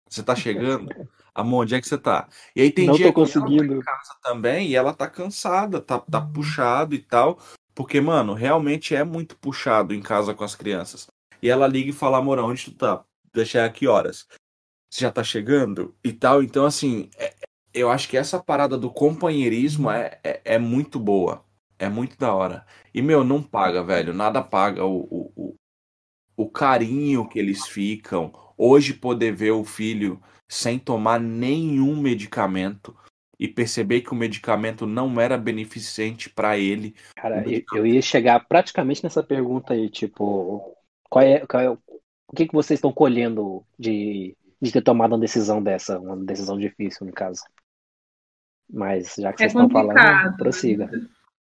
Você tá chegando? Amor, onde é que você tá? E aí tem Não dia tô que ela tá conseguindo. em casa também e ela tá cansada, tá, tá puxado e tal. Porque, mano, realmente é muito puxado em casa com as crianças. E ela liga e fala, amor, onde tu tá? Deixar aqui horas. Você já tá chegando? E tal. Então, assim, é- eu acho que essa parada do companheirismo é, é, é muito boa. É muito da hora. E, meu, não paga, velho. Nada paga o, o, o, o carinho que eles ficam. Hoje, poder ver o filho sem tomar nenhum medicamento e perceber que o medicamento não era beneficente pra ele. Cara, eu, eu ia chegar praticamente nessa pergunta aí, tipo, qual é, qual é o o que que vocês estão colhendo de, de ter tomado uma decisão dessa, uma decisão difícil, no caso? Mas já que É vocês estão falando, prossiga.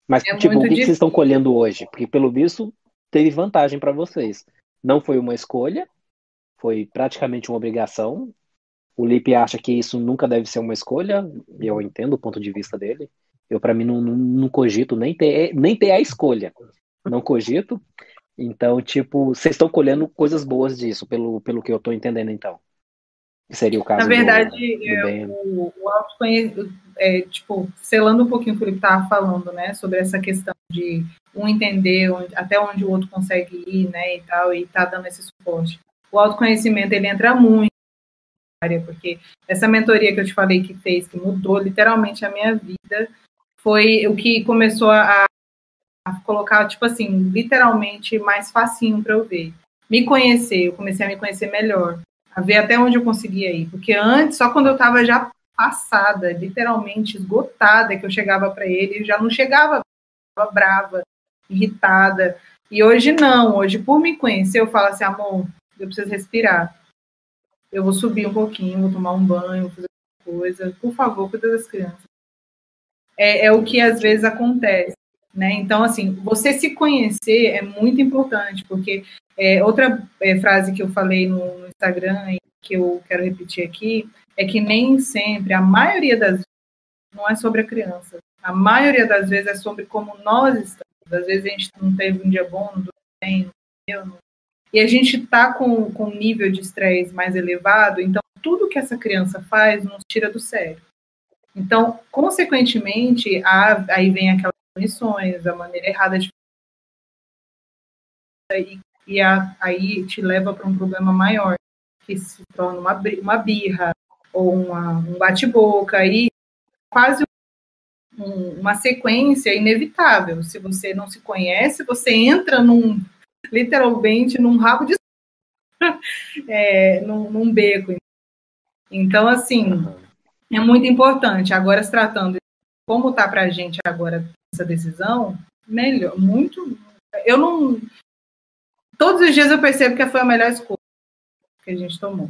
Mas, É tipo, o que que vocês estão colhendo hoje? Porque, pelo visto, teve vantagem para vocês. Não foi uma escolha, foi praticamente uma obrigação. O Lipe acha que isso nunca deve ser uma escolha. Eu entendo o ponto de vista dele. Eu, para mim, não, não, não cogito nem ter, nem ter a escolha. Não cogito. Então, tipo, vocês estão colhendo coisas boas disso, pelo, pelo que eu tô entendendo, então. Que seria o caso Na verdade, do, é, o, o autoconhecimento, é, tipo, selando um pouquinho o que ele estava falando, né, sobre essa questão de um entender onde- até onde o outro consegue ir, né, e tal, e tá dando esse suporte. O autoconhecimento, ele entra muito na área, porque essa mentoria que eu te falei que fez, que mudou literalmente a minha vida, foi o que começou a, a colocar, tipo assim, literalmente mais facinho para eu ver. Me conhecer, eu comecei a me conhecer melhor a ver até onde eu conseguia ir. Porque antes, só quando eu estava já passada, literalmente esgotada, que eu chegava para ele, eu já não chegava, brava, irritada. E hoje não, hoje por me conhecer, eu falo assim, amor, eu preciso respirar. Eu vou subir um pouquinho, vou tomar um banho, vou fazer alguma coisa. Por favor, cuida das crianças. É, é o que às vezes acontece. Né? Então, assim, você se conhecer é muito importante, porque é, outra é, frase que eu falei no, no Instagram e que eu quero repetir aqui é que nem sempre, a maioria das vezes, não é sobre a criança. A maioria das vezes é sobre como nós estamos. Às vezes a gente não teve um dia bom, não bem, não e a gente está com, com um nível de estresse mais elevado, então tudo que essa criança faz nos tira do sério. Então, consequentemente, a, aí vem aquelas punições, a maneira errada de e, e a, aí te leva para um problema maior, que se torna uma, uma birra ou uma, um bate-boca, e quase um- uma sequência inevitável. Se você não se conhece, você entra num, literalmente, num rabo de é, num, num beco. Então, assim, é muito importante. Agora, se tratando de como está para a gente agora essa decisão, melhor, muito. Eu não. Todos os dias eu percebo que foi a melhor escolha que a gente tomou,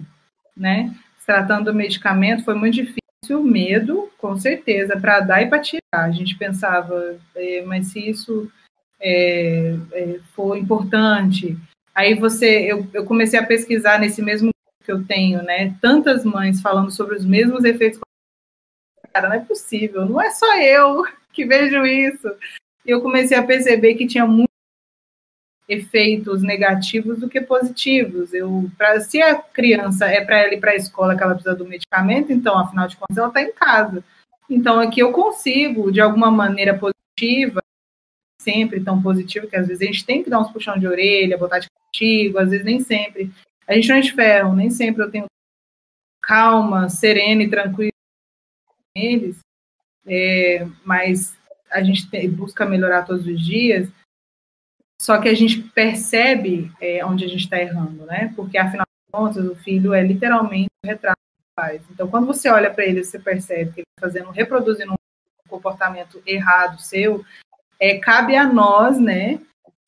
né? Se tratando do medicamento, foi muito difícil, medo, com certeza, para dar e para tirar. A gente pensava, é, mas se isso é, é, for importante, aí você, eu, eu comecei a pesquisar nesse mesmo que eu tenho, né? Tantas mães falando sobre os mesmos efeitos cara, não é possível, não é só eu que vejo isso. E eu comecei a perceber que tinha muitos efeitos negativos do que positivos. Eu, pra, se a criança é para ela ir para a escola que ela precisa do medicamento, então, afinal de contas, ela está em casa. Então, aqui eu consigo, de alguma maneira positiva, sempre tão positivo, que às vezes a gente tem que dar uns puxão de orelha, botar de castigo, às vezes nem sempre. A gente não é de ferro, nem sempre eu tenho calma, serena e tranquila eles, é, mas a gente busca melhorar todos os dias, só que a gente percebe é, onde a gente está errando, né? Porque, afinal de contas, o filho é literalmente o retrato do pai. Então, quando você olha para ele, você percebe que ele está fazendo, reproduzindo um comportamento errado seu, é, cabe a nós, né,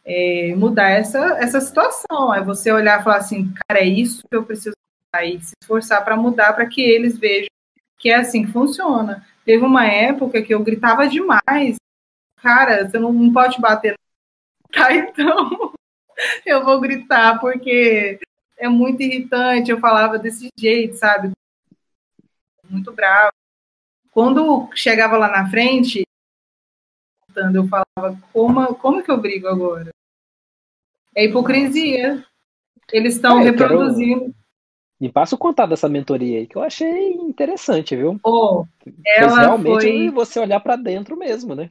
é, mudar essa, essa situação. É você olhar e falar assim, cara, é isso que eu preciso e se esforçar para mudar para que eles vejam que é assim que funciona. Teve uma época que eu gritava demais. Cara, você não, não pode bater. Tá, então eu vou gritar porque é muito irritante. Eu falava desse jeito, sabe? Muito bravo. Quando chegava lá na frente, eu falava, como, como que eu brigo agora? É hipocrisia. Eles estão é, reproduzindo. Quero... Me passa o contato dessa mentoria aí, que eu achei interessante, viu? Oh, realmente foi... você olhar para dentro mesmo, né?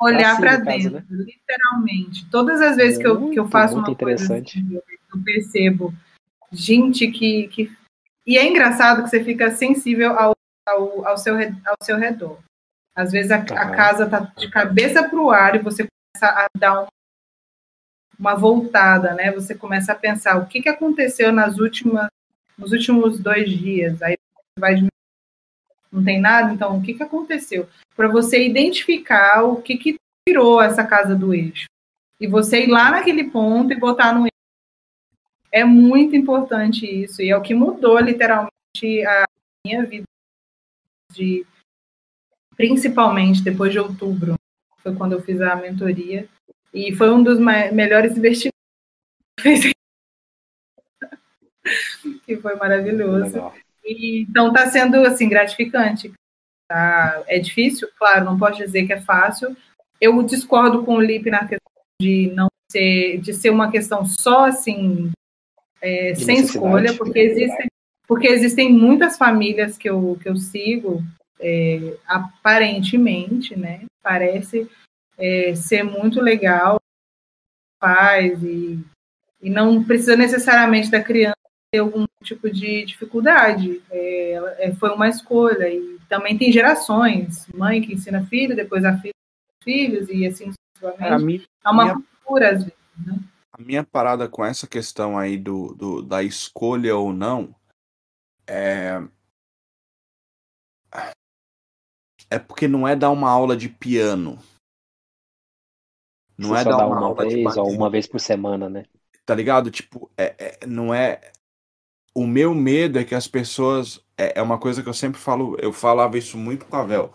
Olhar para dentro, caso, né? literalmente. Todas as vezes muito, que, eu, que eu faço uma interessante. coisa assim, eu percebo gente que, que. E é engraçado que você fica sensível ao, ao, ao, seu, ao seu redor. Às vezes a, a casa tá de cabeça para o ar e você começa a dar um, uma voltada, né? Você começa a pensar o que, que aconteceu nas últimas nos últimos dois dias, aí vai não tem nada, então o que, que aconteceu? Para você identificar o que, que tirou essa casa do eixo. E você ir lá naquele ponto e botar no eixo. É muito importante isso, e é o que mudou literalmente a minha vida, de, principalmente depois de outubro, foi quando eu fiz a mentoria, e foi um dos melhores investimentos que que foi maravilhoso. E, então está sendo assim gratificante. Tá? É difícil, claro, não posso dizer que é fácil. Eu discordo com o Lipe na questão de não ser, de ser uma questão só assim é, sem escolha, porque existem, porque existem muitas famílias que eu, que eu sigo, é, aparentemente, né? Parece é, ser muito legal, paz e, e não precisa necessariamente da criança ter algum tipo de dificuldade. É, é, foi uma escolha. E também tem gerações, mãe que ensina filho, depois a filha filhos, e assim sucessivamente. É uma minha, cultura, às vezes. Né? A minha parada com essa questão aí do, do, da escolha ou não é. É porque não é dar uma aula de piano. Não Você é dar uma, uma aula vez ou uma vez por semana, né? Tá ligado? Tipo, é, é, não é o meu medo é que as pessoas. É, é uma coisa que eu sempre falo, eu falava isso muito com a Vel.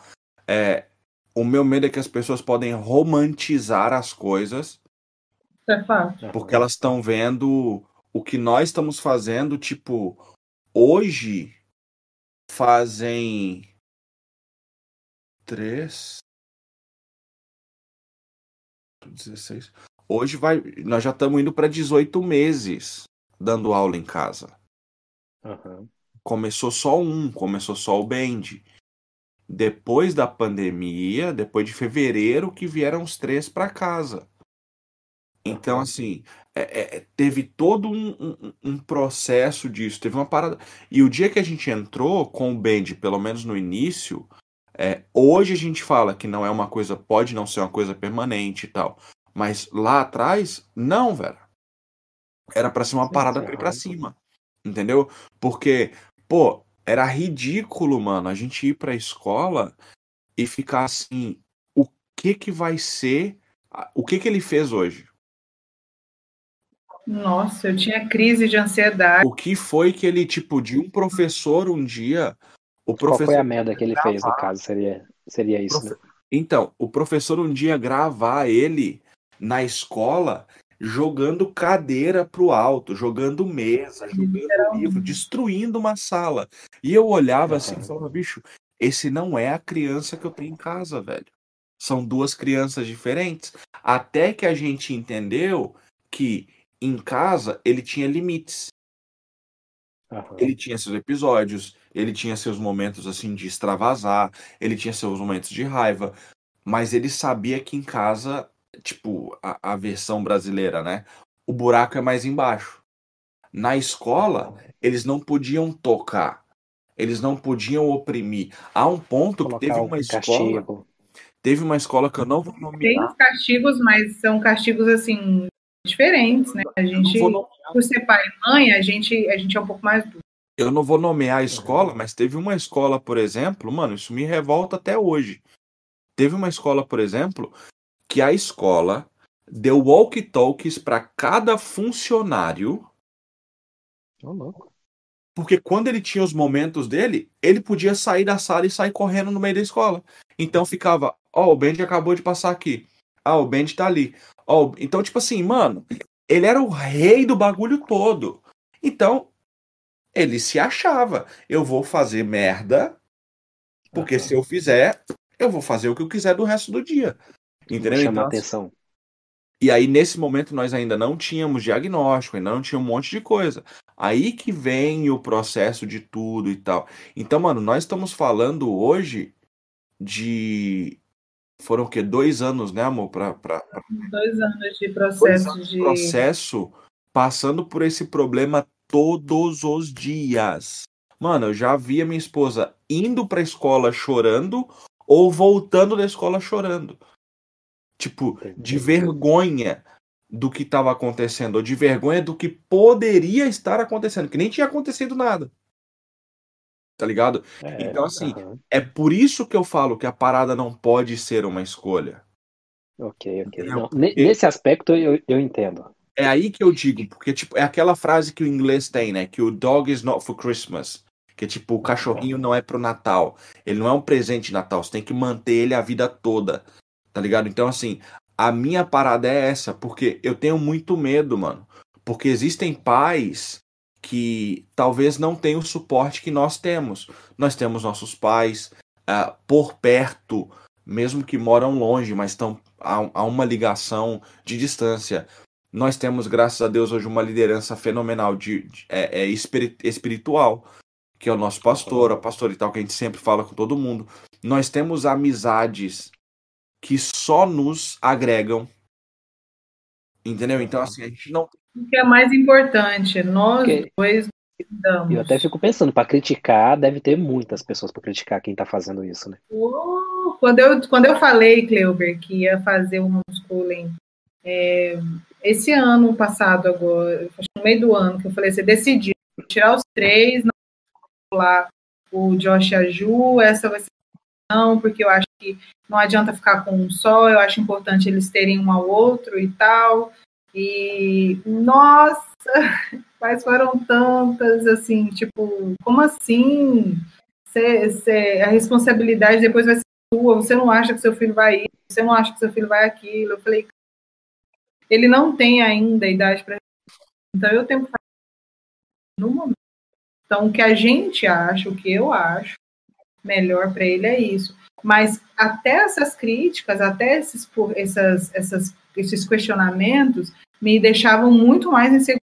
É, o meu medo é que as pessoas podem romantizar as coisas. É fácil. Porque elas estão vendo o que nós estamos fazendo, tipo, hoje fazem três. 16. Hoje vai. Nós já estamos indo para 18 meses dando aula em casa. Uhum. Começou só um, começou só o Band. Depois da pandemia, depois de fevereiro, que vieram os três para casa. Então, assim, é, é, teve todo um, um, um, processo disso, teve uma parada. E o dia que a gente entrou com o Band, pelo menos no início, é, hoje a gente fala que não é uma coisa, pode não ser uma coisa permanente e tal. Mas lá atrás, não, velho. Era para ser uma parada para ir pra cima. Entendeu? Porque, pô, era ridículo, mano, a gente ir pra escola e ficar assim, o que que vai ser, o que que ele fez hoje? Nossa, eu tinha crise de ansiedade. O que foi que ele, tipo, de um professor um dia, o professor... Qual foi a merda que ele gravar, fez, no caso, seria, seria isso, profe... né? Então, o professor um dia gravar ele na escola jogando cadeira pro alto, jogando mesa, jogando livro, destruindo uma sala. E eu olhava assim e falava, bicho, esse não é a criança que eu tenho em casa, velho. São duas crianças diferentes. Até que a gente entendeu que em casa ele tinha limites. Uhum. Ele tinha seus episódios, ele tinha seus momentos assim de extravasar, ele tinha seus momentos de raiva, mas ele sabia que em casa tipo, a, a versão brasileira, né? O buraco é mais embaixo. Na escola, eles não podiam tocar. Eles não podiam oprimir. Há um ponto que teve uma um escola, castigo. teve uma escola que eu não vou Tem nomear. os castigos, mas são castigos assim diferentes, né? A gente, por ser pai e mãe, a gente, a gente é um pouco mais duro. Eu não vou nomear a escola, mas teve uma escola, por exemplo, mano, isso me revolta até hoje. Teve uma escola, por exemplo, que a escola deu walkie-talkies para cada funcionário, Ô, louco. porque quando ele tinha os momentos dele, ele podia sair da sala e sair correndo no meio da escola. Então ficava, ó, o Benji acabou de passar aqui. Ah, o Benji tá ali. Ó, então, tipo assim, mano, ele era o rei do bagulho todo. Então, ele se achava. Eu vou fazer merda, porque Aham. se eu fizer, eu vou fazer o que eu quiser do resto do dia. Entendeu? Chamar Então, atenção. e aí, nesse momento, nós ainda não tínhamos diagnóstico, ainda não tinha um monte de coisa. Aí que vem o processo de tudo e tal. Então, mano, nós estamos falando hoje de. Foram o quê? Dois anos, né, amor? Pra, pra, pra- Dois anos de processo anos de de. processo passando por esse problema todos os dias. Mano, eu já vi a minha esposa indo pra escola chorando ou voltando da escola chorando. Tipo, de vergonha do que estava acontecendo, ou de vergonha do que poderia estar acontecendo, que nem tinha acontecido nada. Tá ligado? É, Então, assim, aham. é por isso que eu falo que a parada não pode ser uma escolha. Ok, ok. Não, nesse aspecto eu, eu entendo. É aí que eu digo, porque tipo, é aquela frase que o inglês tem, né? Que o dog is not for Christmas. Que tipo, o cachorrinho não é pro Natal. Ele não é um presente de Natal. Você tem que manter ele a vida toda. Tá ligado? Então, assim, a minha parada é essa, porque eu tenho muito medo, mano. Porque existem pais que talvez não tenham o suporte que nós temos. Nós temos nossos pais ah, por perto, mesmo que moram longe, mas estão há, há uma ligação de distância. Nós temos, graças a Deus, hoje uma liderança fenomenal de, de- é, é espiri- espiritual, que é o nosso pastor, a pastora e tal, que a gente sempre fala com todo mundo. Nós temos amizades que só nos agregam. Entendeu? Então, assim, a gente não. O que é mais importante, nós Porque- dois damos. Eu até fico pensando, para criticar, deve ter muitas pessoas para criticar quem tá fazendo isso, né? Quando, eu, quando eu falei, Cleuber, que ia fazer um homeschooling é, esse ano passado, agora, acho que no meio do ano, que eu falei, você decidiu tirar os três, não lá o Josh e a Ju, essa vai ser não, porque eu acho que não adianta ficar com um só, eu acho importante eles terem um ao outro e tal. E, nossa, mas foram tantas, assim, tipo, como assim? Cê, cê- a responsabilidade depois vai ser sua, você não acha que seu filho vai ir, você não acha que seu filho vai aquilo. Eu falei, ele não tem ainda a idade para então eu tenho que fazer no momento. Então, o que a gente acha, o que eu acho melhor para ele é isso. Mas até essas críticas, até esses, essas, essas, esses questionamentos me deixavam muito mais insegura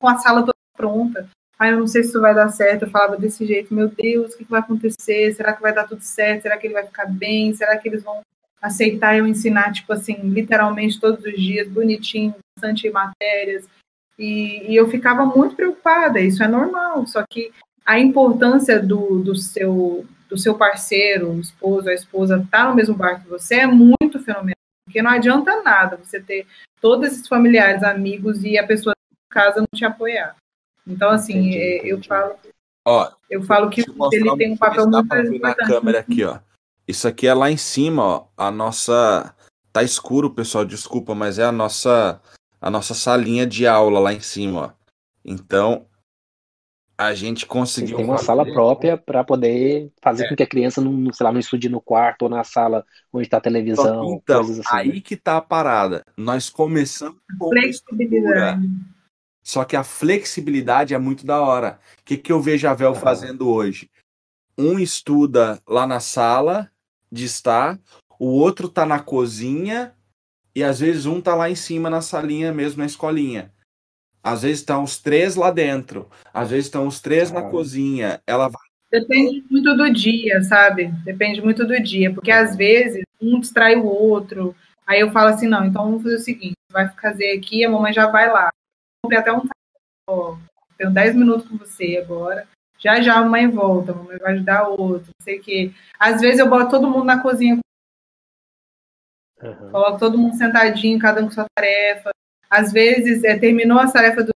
com a sala toda pronta. Ai, eu não sei se isso vai dar certo. Eu falava desse jeito, meu Deus, o que que vai acontecer? Será que vai dar tudo certo? Será que ele vai ficar bem? Será que eles vão aceitar eu ensinar, tipo assim, literalmente todos os dias, bonitinho, bastante matérias? E, e eu ficava muito preocupada, isso é normal, só que a importância do, do, seu, do seu parceiro, o esposo, a esposa, estar no mesmo barco que você é muito fenomenal, porque não adianta nada você ter todos esses familiares, amigos e a pessoa em casa não te apoiar. Então, assim, Entendi, é, eu entendi. falo, Ó, eu falo que eu ele tem um eu papel muito ver na importante. câmera aqui, ó. Isso aqui é lá em cima, ó. A nossa. Tá escuro, pessoal, desculpa, mas é a nossa a nossa salinha de aula lá em cima, ó. Então, a gente conseguiu têm uma fazer- sala própria para poder fazer É. com que a criança não, sei lá, não estude no quarto ou na sala onde está a televisão, Então, assim. né? aí que tá a parada. Nós começamos com Flexibilidade. só que a flexibilidade é muito da hora. O que, que eu vejo a Vel Ah. fazendo hoje? Um estuda lá na sala de estar, o outro tá na cozinha e às vezes um tá lá em cima na salinha mesmo, na escolinha. Às vezes estão os três lá dentro, às vezes estão os três na cozinha. Ela vai Depende muito do dia, sabe? Depende muito do dia, porque às vezes um distrai o outro. Aí eu falo assim, não, então vamos fazer o seguinte, vai fazer aqui, a mamãe já vai lá. Comprei até um tarô, tenho 10 minutos com você agora. Já já a mãe volta, a mamãe vai ajudar outro, não sei o quê. Às vezes eu boto todo mundo na cozinha, Aham. coloco todo mundo sentadinho, cada um com sua tarefa. Às vezes, é, terminou a tarefa do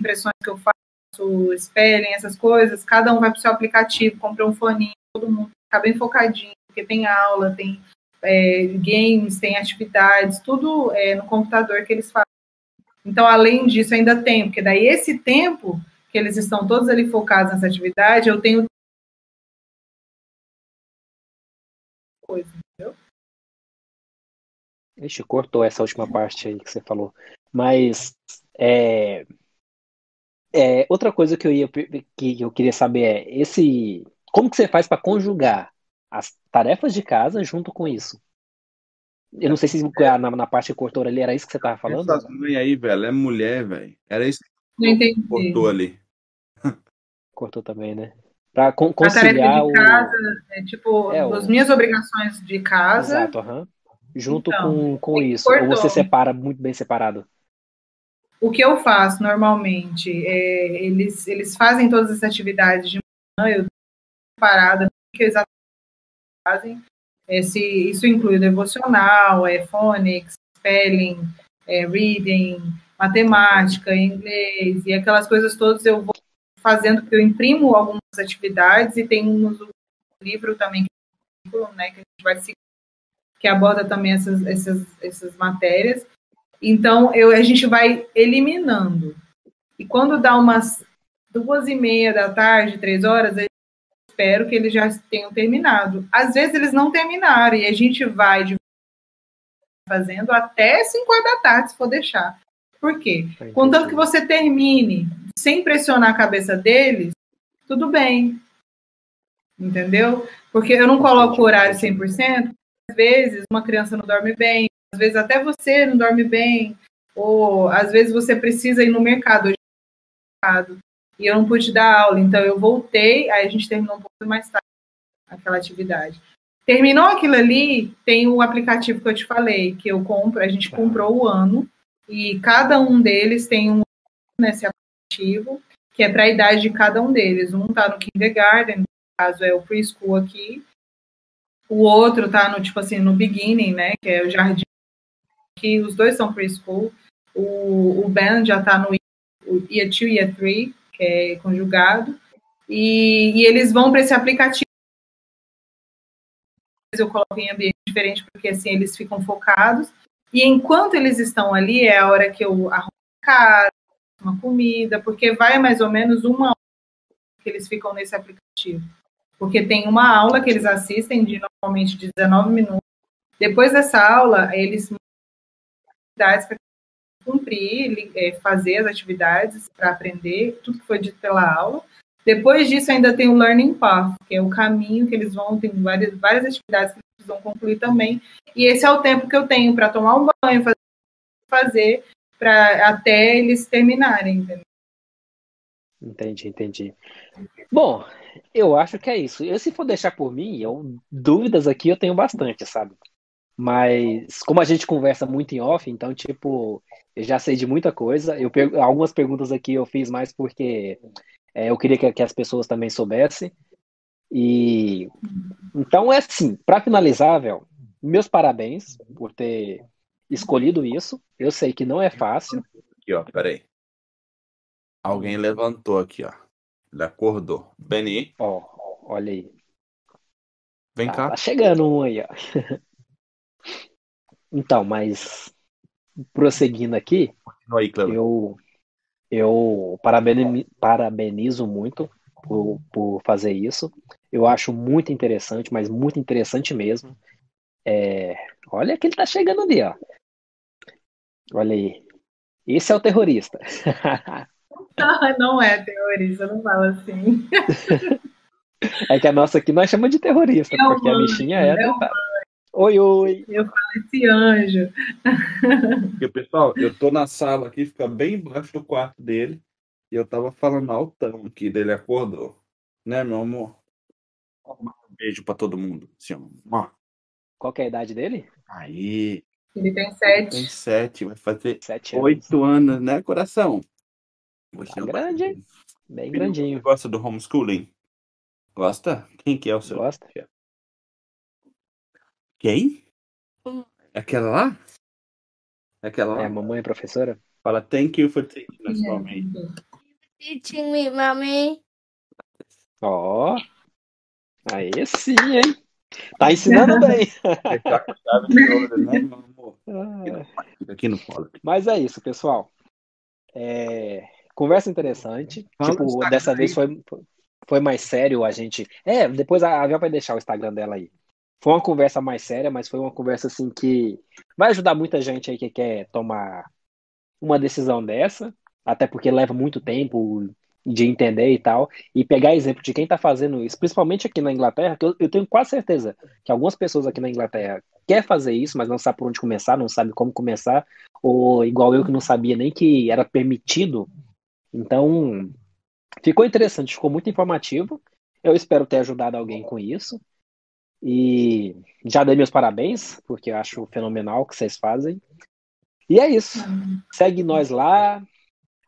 impressões que eu faço, spelling, essas coisas, cada um vai para o seu aplicativo, compra um foninho, todo mundo fica bem focadinho, porque tem aula, tem é, games, tem atividades, tudo é, no computador que eles fazem. Então, além disso, ainda tem, porque daí esse tempo que eles estão todos ali focados nessa atividade, eu tenho coisa, entendeu? Ixi, cortou essa última parte aí que você falou. Mas é, é, outra coisa que eu ia que eu queria saber é esse como que você faz para conjugar as tarefas de casa junto com isso? Eu não sei se na, na parte que cortou ali era isso que você tava falando. Essas mães aí, velho, é mulher, velho. Era isso que cortou ali. Cortou também, né? Para A tarefa conciliar de casa, é, tipo, É, o- as minhas obrigações de o casa, Exato, aham. Junto Então, com, com isso. cortou. Ou você separa muito bem separado? o que eu faço normalmente, é, eles, eles fazem todas as atividades de manhã, eu parada, que exatamente fazem. Esse, isso inclui o devocional, é phonics, spelling, é, reading, matemática, inglês, e aquelas coisas todas eu vou fazendo, porque eu imprimo algumas atividades e tem um livro também, é um né, que a gente vai seguir, que aborda também essas, essas, essas matérias. Então, eu, a gente vai eliminando. E quando dá umas duas e meia da tarde, três horas, eu espero que eles já tenham terminado. Às vezes eles não terminaram e a gente vai de- fazendo até cinco horas da tarde, se for deixar. Por quê? Contanto que você termine sem pressionar a cabeça deles, tudo bem. Entendeu? Porque eu não coloco o horário 100%. Às vezes uma criança não dorme bem, às vezes até você não dorme bem, ou às vezes você precisa ir no mercado. Hoje mercado, e eu não pude dar aula, então eu voltei, aí a gente terminou um pouco mais tarde aquela atividade. Terminou aquilo ali, tem o aplicativo que eu te falei, que eu compro, a gente Tá. comprou o ano, e cada um deles tem um nesse aplicativo, que é para a idade de cada um deles. Um está no kindergarten, no caso é o preschool aqui, o outro está no tipo assim no beginning, né, que é o jardim, que os dois são preschool. O, o Ben já está no year 2 e year 3, que é conjugado, e, e eles vão para esse aplicativo. Eu coloco em ambiente diferente porque assim eles ficam focados. E enquanto eles estão ali, é a hora que eu arrumo a casa, uma comida, porque vai mais ou menos uma hora que eles ficam nesse aplicativo. Porque tem uma aula que eles assistem de normalmente de 19 minutos. Depois dessa aula, eles atividades para cumprir, eh, fazer as atividades para aprender tudo que foi dito pela aula. Depois disso, ainda tem o Learning Path, que é o caminho que eles vão, tem várias, várias atividades que eles vão concluir também. E esse é o tempo que eu tenho para tomar um banho, fazer, fazer para até eles terminarem, entendeu? Entendi, entendi. Bom, eu acho que é isso. Eu, se for deixar por mim, eu, dúvidas aqui eu tenho bastante, sabe? Mas como a gente conversa muito em off, então, tipo, eu já sei de muita coisa. Eu, algumas perguntas aqui eu fiz mais porque é, eu queria que, que as pessoas também soubessem. E então é assim, para finalizar, Vel, meus parabéns por ter escolhido isso. Eu sei que não é fácil. Aqui, ó, peraí. Alguém levantou aqui, ó. Ele acordou. Beni, Ó, olha aí. vem Tá, cá. tá chegando um aí, ó. Então, mas prosseguindo aqui, aí, eu, eu parabeni- parabenizo muito por, por fazer isso. Eu acho muito interessante, mas muito interessante mesmo. É, olha que ele tá chegando ali, ó. Olha aí. Esse é o terrorista. Não é terrorista, não fala assim. É que a nossa aqui nós chamamos de terrorista, É porque a bichinha é. é tá- Oi, oi. Esse anjo. Porque, pessoal, eu tô na sala aqui, fica bem embaixo do quarto dele. E eu tava falando altão aqui, dele acordou. Né, meu amor? Um beijo pra todo mundo. Assim, ó. Qual que é a idade dele? Aí, Ele tem tem sete. sete, vai fazer Sete anos. oito anos, né, coração? Você Tá é grande, hein? Bem Filho, grandinho. Você gosta do homeschooling? Gosta? Quem que é o seu? Gosta? Quem? Aquela lá? Aquela lá? É, a mamãe é professora? Fala, thank you for teaching us for me. Teaching me, mommy. Ó. Aí sim, hein? Tá ensinando bem. Com chave de ouro, né, meu amor? Ah, aqui no colo. Mas é isso, pessoal. É, Conversa interessante. No tipo, dessa aí. vez foi, foi mais sério a gente. É, depois a Avel vai deixar o Instagram dela aí. Foi uma conversa mais séria, mas foi uma conversa assim que vai ajudar muita gente aí que quer tomar uma decisão dessa, até porque leva muito tempo de entender e tal, e pegar exemplo de quem está fazendo isso, principalmente aqui na Inglaterra, que eu, eu tenho quase certeza que algumas pessoas aqui na Inglaterra quer fazer isso, mas não sabe por onde começar, não sabe como começar, ou igual eu que não sabia nem que era permitido. Então, ficou interessante, ficou muito informativo. Eu espero ter ajudado alguém com isso. E já dei meus parabéns, porque eu acho fenomenal o que vocês fazem. E é isso. Segue nós lá.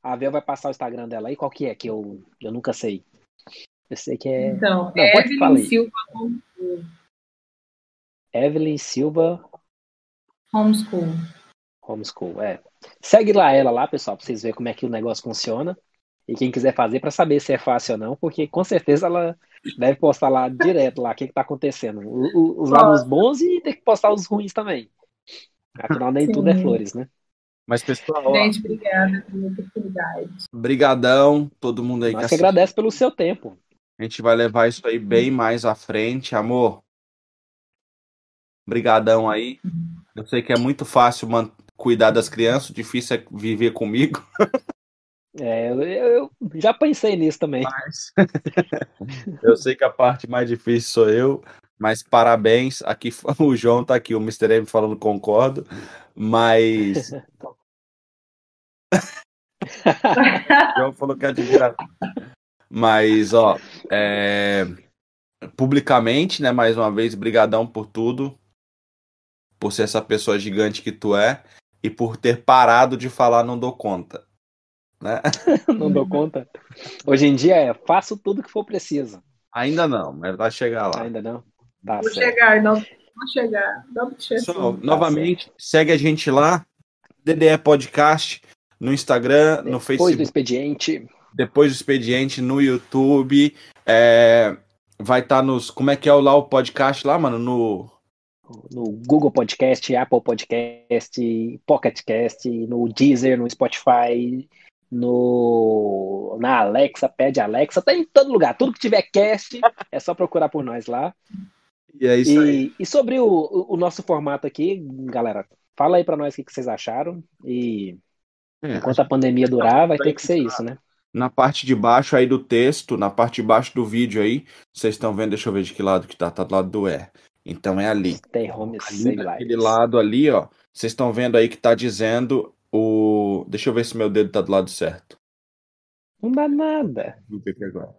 A Vel vai passar o Instagram dela aí. Qual que é? Que eu, eu nunca sei. Eu sei que é Então, Não, Evelyn. Silva Evelyn Silva Homeschool. Homeschool. É. Segue lá ela lá, pessoal, pra vocês verem como é que o negócio funciona. E quem quiser fazer para saber se é fácil ou não, porque com certeza ela deve postar lá direto lá o que, que tá acontecendo. O- o- os lados bons e tem que postar os ruins também. Afinal, nem Sim. tudo é flores, né? Mas, pessoal, ó, Gente, obrigada pela oportunidade. brigadão, todo mundo aí Nós que agradece pelo seu tempo. A gente vai levar isso aí bem mais à frente, amor. Brigadão aí. Eu sei que é muito fácil cuidar das crianças, difícil é viver comigo. É, eu, eu já pensei nisso também. Mas eu sei que a parte mais difícil sou eu, mas parabéns. Aqui o João tá aqui, o Mr. M falando concordo, mas o João falou que é admiração. Mas ó, é, publicamente, né, mais uma vez, brigadão por tudo, por ser essa pessoa gigante que tu é e por ter parado de falar não dou conta, né? Não dou conta. Hoje em dia é faço tudo que for preciso. Ainda não, mas vai chegar lá. Ainda não? Tá Vou certo. chegar, não. Vou chegar. Não, Pessoal, Tá novamente, segue a gente lá, DDE Podcast, no Instagram, no Depois do Facebook, expediente, depois do expediente, no YouTube. é, vai estar nos. Como é que é o lá o podcast lá, mano? No. No Google Podcast, Apple Podcast, Pocket Cast, no Deezer, no Spotify, no na Alexa, pede Alexa, tá em todo lugar. Tudo que tiver cast, é só procurar por nós lá. E é isso aí. E, e sobre o, o- nosso formato aqui, galera, fala aí pra nós o que que vocês acharam. E É, enquanto a pandemia durar, vai ter que ser isso, né? na parte de baixo aí do texto, na parte de baixo do vídeo aí, vocês estão vendo, deixa eu ver de que lado que tá, tá do lado do E. Então é ali. Stay home, Ali daquele lado ali, ó. Vocês estão vendo aí que tá dizendo o. Deixa eu ver se meu dedo tá do lado certo. Não dá nada. Vou ver aqui agora.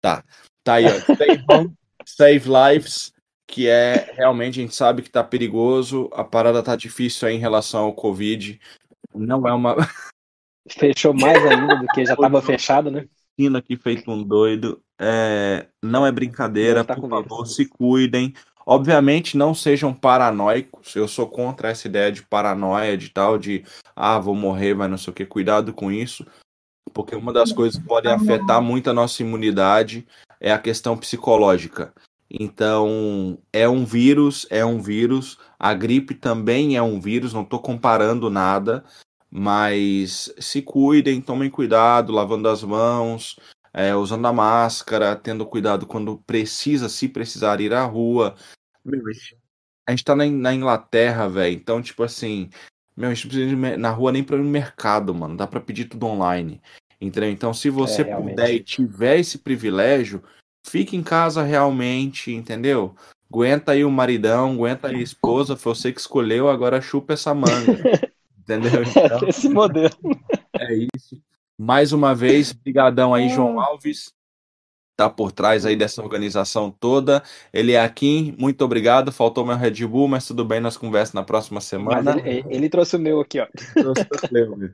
Tá. Tá aí, ó. Stay home, save lives, que é realmente a gente sabe que tá perigoso, a parada tá difícil aí em relação ao Covid. Não é uma Fechou mais ainda do que já tava fechado, né? aqui feito um doido. É, não é brincadeira, tá por favor, se cuidem. Obviamente, não sejam paranoicos. Eu sou contra essa ideia de paranoia, de tal, de ah, vou morrer, mas não sei o que. Cuidado com isso, porque uma das coisas que podem afetar muito a nossa imunidade é a questão psicológica. Então, é um vírus, é um vírus. A gripe também é um vírus, não estou comparando nada, mas se cuidem, tomem cuidado, lavando as mãos, é, usando a máscara, tendo cuidado quando precisa, se precisar ir à rua. Meu, a gente tá na, na Inglaterra, velho, então, tipo assim, meu, a gente não precisa ir na rua nem pra ir no mercado, mano, dá pra pedir tudo online. Entendeu? Então, se você É, puder e tiver esse privilégio, fique em casa realmente, entendeu? Aguenta aí o maridão, aguenta aí a esposa, foi você que escolheu, agora chupa essa manga. entendeu? Então, Esse modelo. é isso. Mais uma vez, brigadão aí, João Alves. Tá por trás aí dessa organização toda. Ele é aqui, muito obrigado. Faltou meu Red Bull, mas tudo bem, nós conversamos na próxima semana. ele, ele trouxe o meu aqui, ó. Trouxe o meu.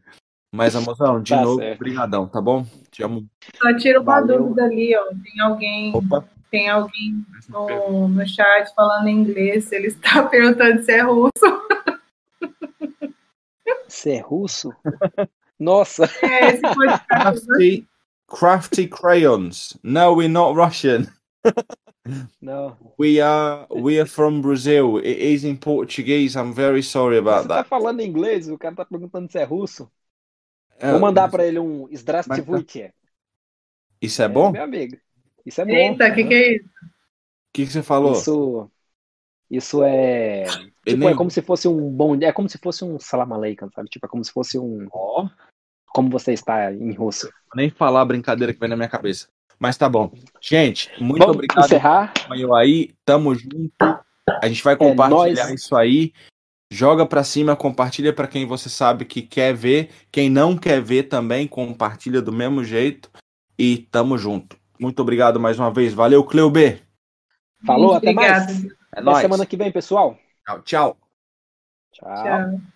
Mas, amorzão, de Tá novo, certo. brigadão, tá bom? Te amo. Só tira uma Valeu. dúvida ali, ó. Tem alguém, Opa. tem alguém no, no chat falando inglês. Ele está perguntando se é russo. Você é russo? Nossa, É, esse podcast. Crafty, crayons. No, we're not Russian. não. We are we are from Brazil. It is in Portuguese. I'm very sorry about Você tá that. falando inglês, o cara tá perguntando se é russo. É, Vou mandar pra ele um Zdravstvuyte. Isso é bom? O meu amigo. Isso é bom. Eita, o que, que é isso? que, que você falou? Isso, isso é. Tipo, nem- é como se fosse um bom. É como se fosse um salam aleikum, sabe? Tipo, é como se fosse um. Ó, Como você está em russo. vou nem falar a brincadeira que vem na minha cabeça. Mas tá bom. Gente, muito Vamos obrigado encerrar. por aí. Tamo junto. A gente vai compartilhar nóis. isso aí. Joga pra cima, compartilha pra quem você sabe que quer ver. Quem não quer ver também, compartilha do mesmo jeito. E tamo junto. Muito obrigado mais uma vez. Valeu, Cleo B. Falou, Gente, até mais. obrigada. É Até nóis. semana que vem, pessoal. Tchau, tchau. Tchau. Tchau.